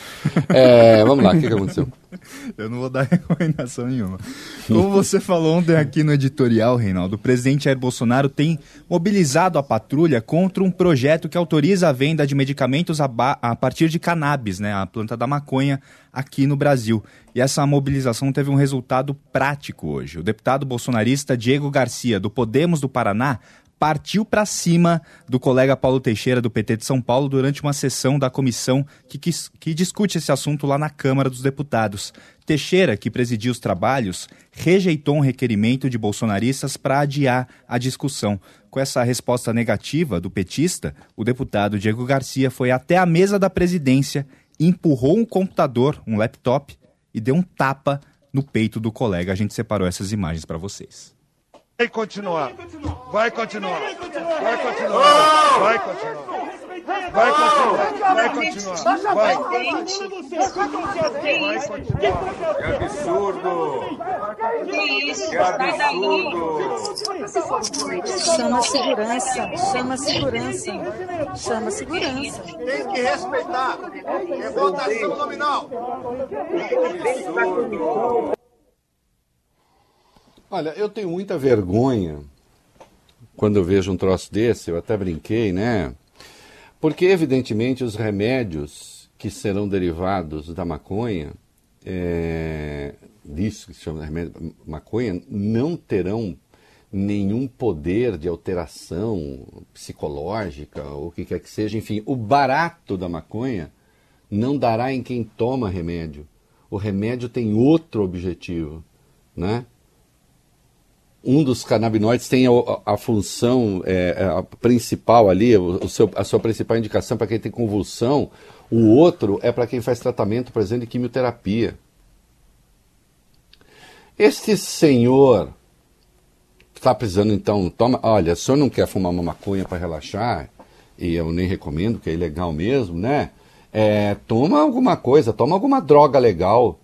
É, vamos lá, o que, que aconteceu? Eu não vou dar recomendação nenhuma. Como você falou ontem aqui no editorial, Reinaldo, o presidente Jair Bolsonaro tem mobilizado a patrulha contra um projeto que autoriza a venda de medicamentos a, a partir de cannabis, né, a planta da maconha, aqui no Brasil. E essa mobilização teve um resultado prático hoje. O deputado bolsonarista Diego Garcia, do Podemos do Paraná, partiu para cima do colega Paulo Teixeira, do PT de São Paulo, durante uma sessão da comissão que, que, que, discute esse assunto lá na Câmara dos Deputados. Teixeira, que presidia os trabalhos, rejeitou um requerimento de bolsonaristas para adiar a discussão. Com essa resposta negativa do petista, o deputado Diego Garcia foi até a mesa da presidência, empurrou um computador, um laptop, e deu um tapa no peito do colega. A gente separou essas imagens para vocês. Vai continuar. Vai continuar. Vai continuar. Vai continuar. Vai continuar. Vai continuar. Vai. Vai continuar. Que absurdo. Que isso? Que absurdo. Chama segurança. Chama segurança. Chama segurança. Tem que respeitar. É votação nominal. Que absurdo. Olha, eu tenho muita vergonha quando eu vejo um troço desse, eu até brinquei, né? Porque, evidentemente, os remédios que serão derivados da maconha, é, disso que se chama remédio maconha, não terão nenhum poder de alteração psicológica ou o que quer que seja. Enfim, o barato da maconha não dará em quem toma remédio. O remédio tem outro objetivo, né? Um dos canabinoides tem a, a- função é, a principal ali, o, o seu- a sua principal indicação para quem tem convulsão, o outro é para quem faz tratamento, por exemplo, de quimioterapia. Este senhor está precisando, então, toma, olha, o senhor não quer fumar uma maconha para relaxar, e eu nem recomendo, que é ilegal mesmo, né? É, toma alguma coisa, toma alguma droga legal.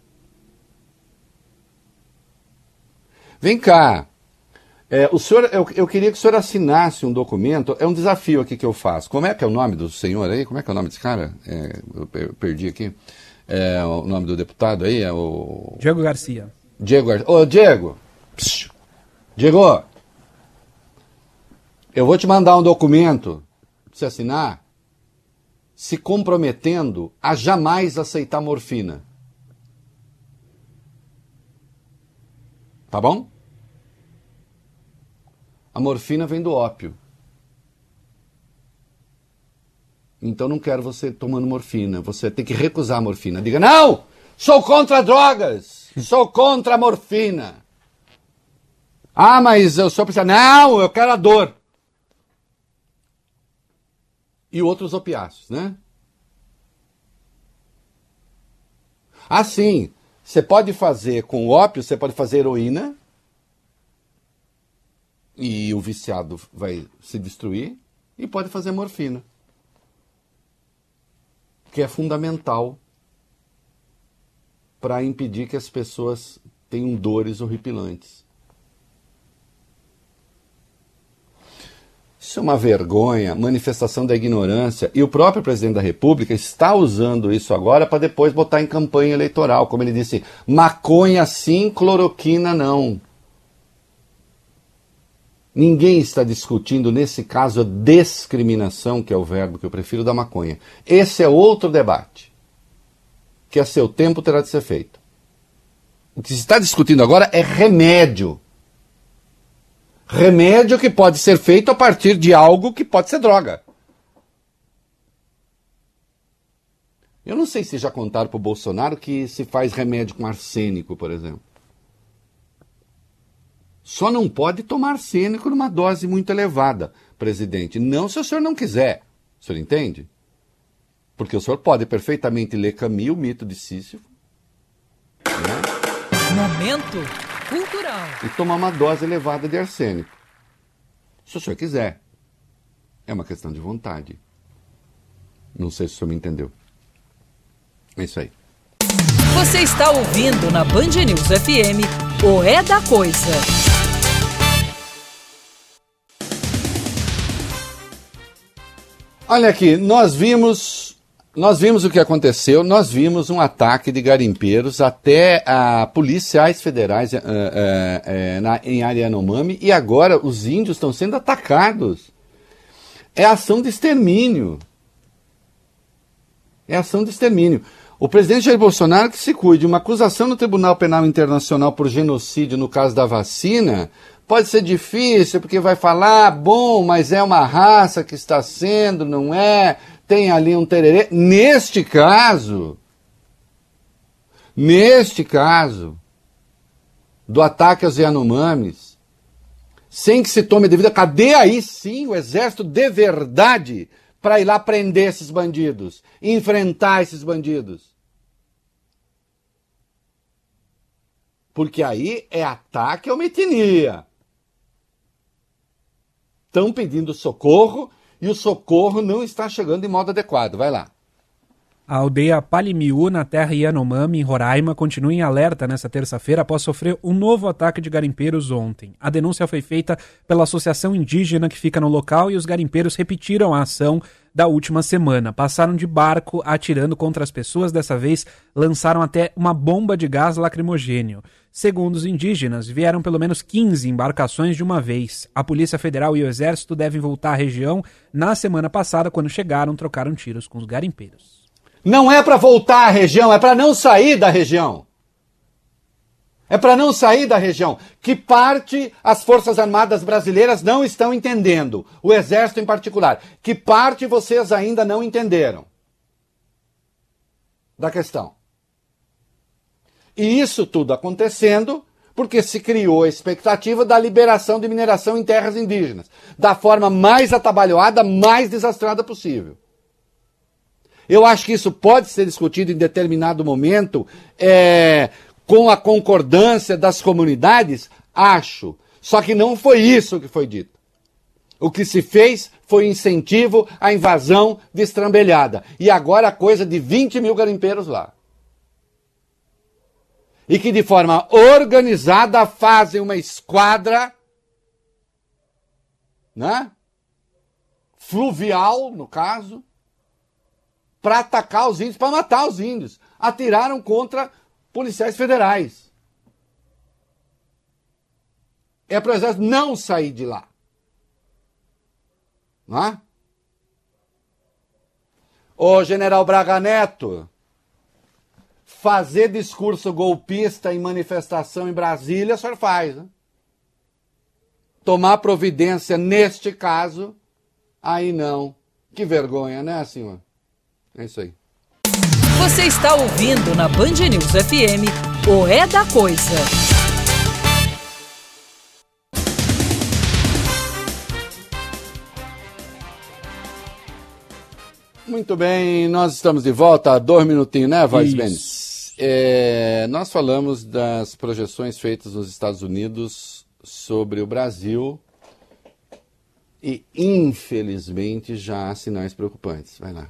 Vem cá. É, o senhor, eu, eu queria que o senhor assinasse um documento. É um desafio aqui que eu faço. Como é que é o nome do senhor aí? Como é que é o nome desse cara? É, eu per- perdi aqui. É, o nome do deputado aí é o. Diego Garcia. Diego Gar- Ô, Diego! Psiu. Diego! Eu vou te mandar um documento pra você assinar se comprometendo a jamais aceitar morfina. Tá bom? A morfina vem do ópio. Então não quero você tomando morfina. Você tem que recusar a morfina. Diga, não! Sou contra drogas! Sou contra a morfina! Ah, mas eu sou precisa. Não, eu quero a dor. E outros opiáceos, né? Assim, você pode fazer com ópio, você pode fazer heroína. E o viciado vai se destruir. E pode fazer morfina. Que é fundamental para impedir que as pessoas tenham dores horripilantes. Isso é uma vergonha, manifestação da ignorância. E o próprio presidente da República está usando isso agora para depois botar em campanha eleitoral. Como ele disse, maconha sim, cloroquina não. Ninguém está discutindo, nesse caso, a discriminação, que é o verbo que eu prefiro, da maconha. Esse é outro debate, que a seu tempo terá de ser feito. O que se está discutindo agora é remédio. Remédio que pode ser feito a partir de algo que pode ser droga. Eu não sei se já contaram para o Bolsonaro que se faz remédio com arsênico, por exemplo. Só não pode tomar arsênico numa dose muito elevada, presidente. Não se o senhor não quiser. O senhor entende? Porque o senhor pode perfeitamente ler Camille, o mito de Sísifo, Momento cultural. e tomar uma dose elevada de arsênico. Se o senhor quiser. É uma questão de vontade. Não sei se o senhor me entendeu. É isso aí. Você está ouvindo na Band News FM o É da Coisa. Olha aqui, nós vimos, nós vimos o que aconteceu, nós vimos um ataque de garimpeiros até a policiais federais eh, na, em área Yanomami e agora os índios estão sendo atacados. É ação de extermínio. É ação de extermínio. O presidente Jair Bolsonaro que se cuide, uma acusação no Tribunal Penal Internacional por genocídio no caso da vacina pode ser difícil, porque vai falar, bom, mas é uma raça que está sendo, não é? Tem ali um tererê. Neste caso, neste caso, do ataque aos Yanomamis, sem que se tome devida, cadê aí sim o exército de verdade para ir lá prender esses bandidos, enfrentar esses bandidos? Porque aí é ataque a uma. Estão pedindo socorro e o socorro não está chegando de modo adequado. Vai lá. A aldeia Palimiú, na terra Yanomami, em Roraima, continua em alerta nesta terça-feira após sofrer um novo ataque de garimpeiros ontem. A denúncia foi feita pela associação indígena que fica no local e os garimpeiros repetiram a ação da última semana. Passaram de barco atirando contra as pessoas, dessa vez lançaram até uma bomba de gás lacrimogênio. Segundo os indígenas, vieram pelo menos 15 embarcações de uma vez. A Polícia Federal e o Exército devem voltar à região. Na semana passada, quando chegaram, trocaram tiros com os garimpeiros. Não é para voltar à região, é para não sair da região. É para não sair da região. Que parte as Forças Armadas brasileiras não estão entendendo, o Exército em particular. Que parte vocês ainda não entenderam da questão. E isso tudo acontecendo Porque se criou a expectativa da liberação de mineração em terras indígenas, da forma mais atabalhoada, mais desastrada possível. Eu acho que isso pode ser discutido em determinado momento, é, com a concordância das comunidades, acho. Só que não foi isso que foi dito. O que se fez foi incentivo à invasão destrambelhada. E agora a coisa de 20 mil garimpeiros lá. E que de forma organizada fazem uma esquadra, né? Fluvial, no caso, para atacar os índios, para matar os índios. Atiraram contra policiais federais. É para o exército não sair de lá. Não é? Ô general Braga Neto, fazer discurso golpista em manifestação em Brasília, o senhor faz. Né? Tomar providência neste caso, aí não. Que vergonha, né, senhor? É isso aí. Você está ouvindo na Band News FM o É da Coisa. Muito bem, nós estamos de volta. Dois minutinhos, né, Voz Benes? É, nós falamos das projeções feitas nos Estados Unidos sobre o Brasil e, infelizmente, já há sinais preocupantes. Vai lá.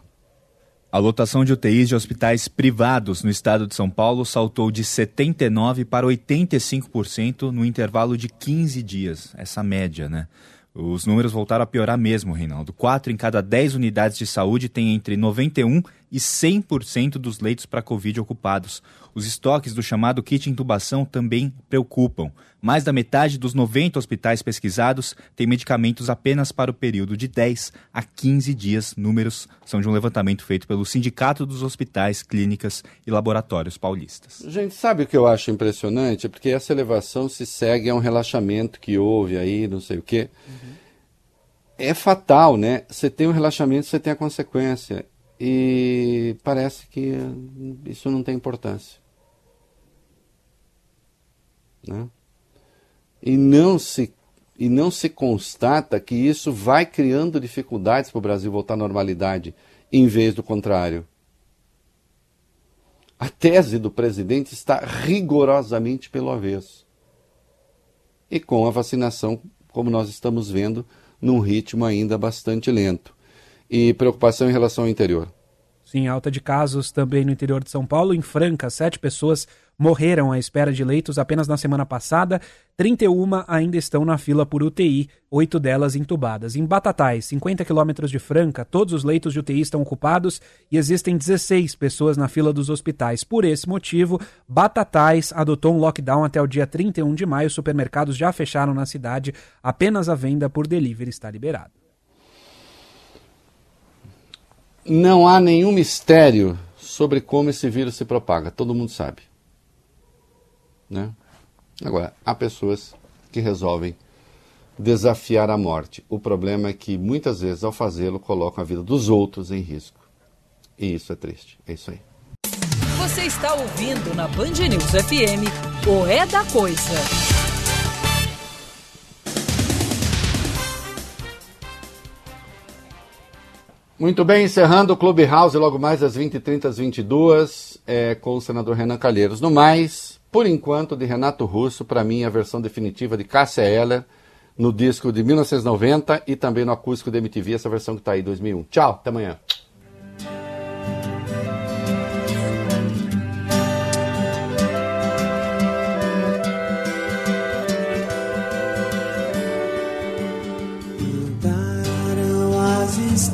A lotação de UTIs de hospitais privados no estado de São Paulo saltou de 79% para 85% no intervalo de 15 dias. Essa média, né? Os números voltaram a piorar mesmo, Reinaldo. Quatro em cada dez unidades de saúde têm entre 91% e 100% dos leitos para Covid ocupados. Os estoques do chamado kit intubação também preocupam. Mais da metade dos 90 hospitais pesquisados tem medicamentos apenas para o período de 10 a 15 dias. Números são de um levantamento feito pelo Sindicato dos Hospitais, Clínicas e Laboratórios Paulistas. Gente, sabe o que eu acho impressionante? Porque essa elevação se segue a um relaxamento que houve aí, não sei o quê. Uhum. É fatal, né? Você tem um relaxamento, você tem a consequência. E parece que isso não tem importância. Né? E, não se, e não se constata que isso vai criando dificuldades para o Brasil voltar à normalidade, em vez do contrário. A tese do presidente está rigorosamente pelo avesso. E com a vacinação, como nós estamos vendo, num ritmo ainda bastante lento. E preocupação em relação ao interior. Sim, alta de casos também no interior de São Paulo. Em Franca, sete pessoas morreram à espera de leitos apenas na semana passada. 31 ainda estão na fila por UTI, oito delas entubadas. Em Batatais, 50 quilômetros de Franca, todos os leitos de UTI estão ocupados e existem 16 pessoas na fila dos hospitais. Por esse motivo, Batatais adotou um lockdown até o dia 31 de maio. Os supermercados já fecharam na cidade, apenas a venda por delivery está liberada. Não há nenhum mistério sobre como esse vírus se propaga, todo mundo sabe. Né? Agora, há pessoas que resolvem desafiar a morte. O problema é que muitas vezes, ao fazê-lo, colocam a vida dos outros em risco. E isso é triste. É isso aí. Você está ouvindo na Band News FM o É da Coisa. Muito bem, encerrando o Clubhouse logo mais às 20h30, às 22 é, com o senador Renan Calheiros. No mais, por enquanto, de Renato Russo, para mim, a versão definitiva de Cássia Eller, no disco de 1990 e também no acústico da MTV, essa versão que está aí, 2001. Tchau, até amanhã.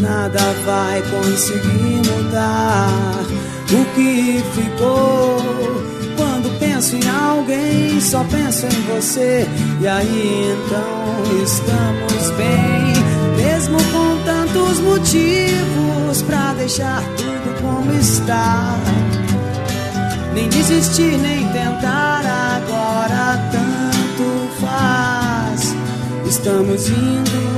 Nada vai conseguir mudar o que ficou quando penso em alguém, só penso em você. E aí então estamos bem, mesmo com tantos motivos pra deixar tudo como está. Nem desistir, nem tentar agora tanto faz. Estamos indo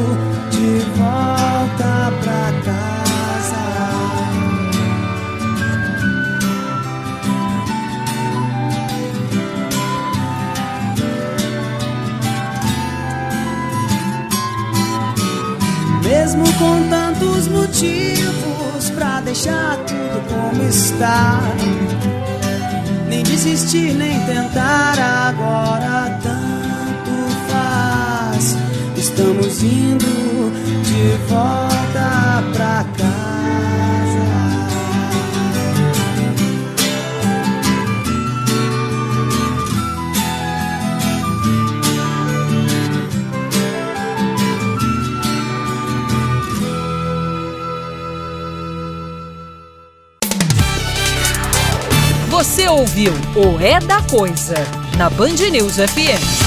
Mesmo com tantos motivos pra deixar tudo como está. Nem desistir, nem tentar agora tanto faz. Estamos indo de volta pra casa. Ouviu o É da Coisa na Band News FM.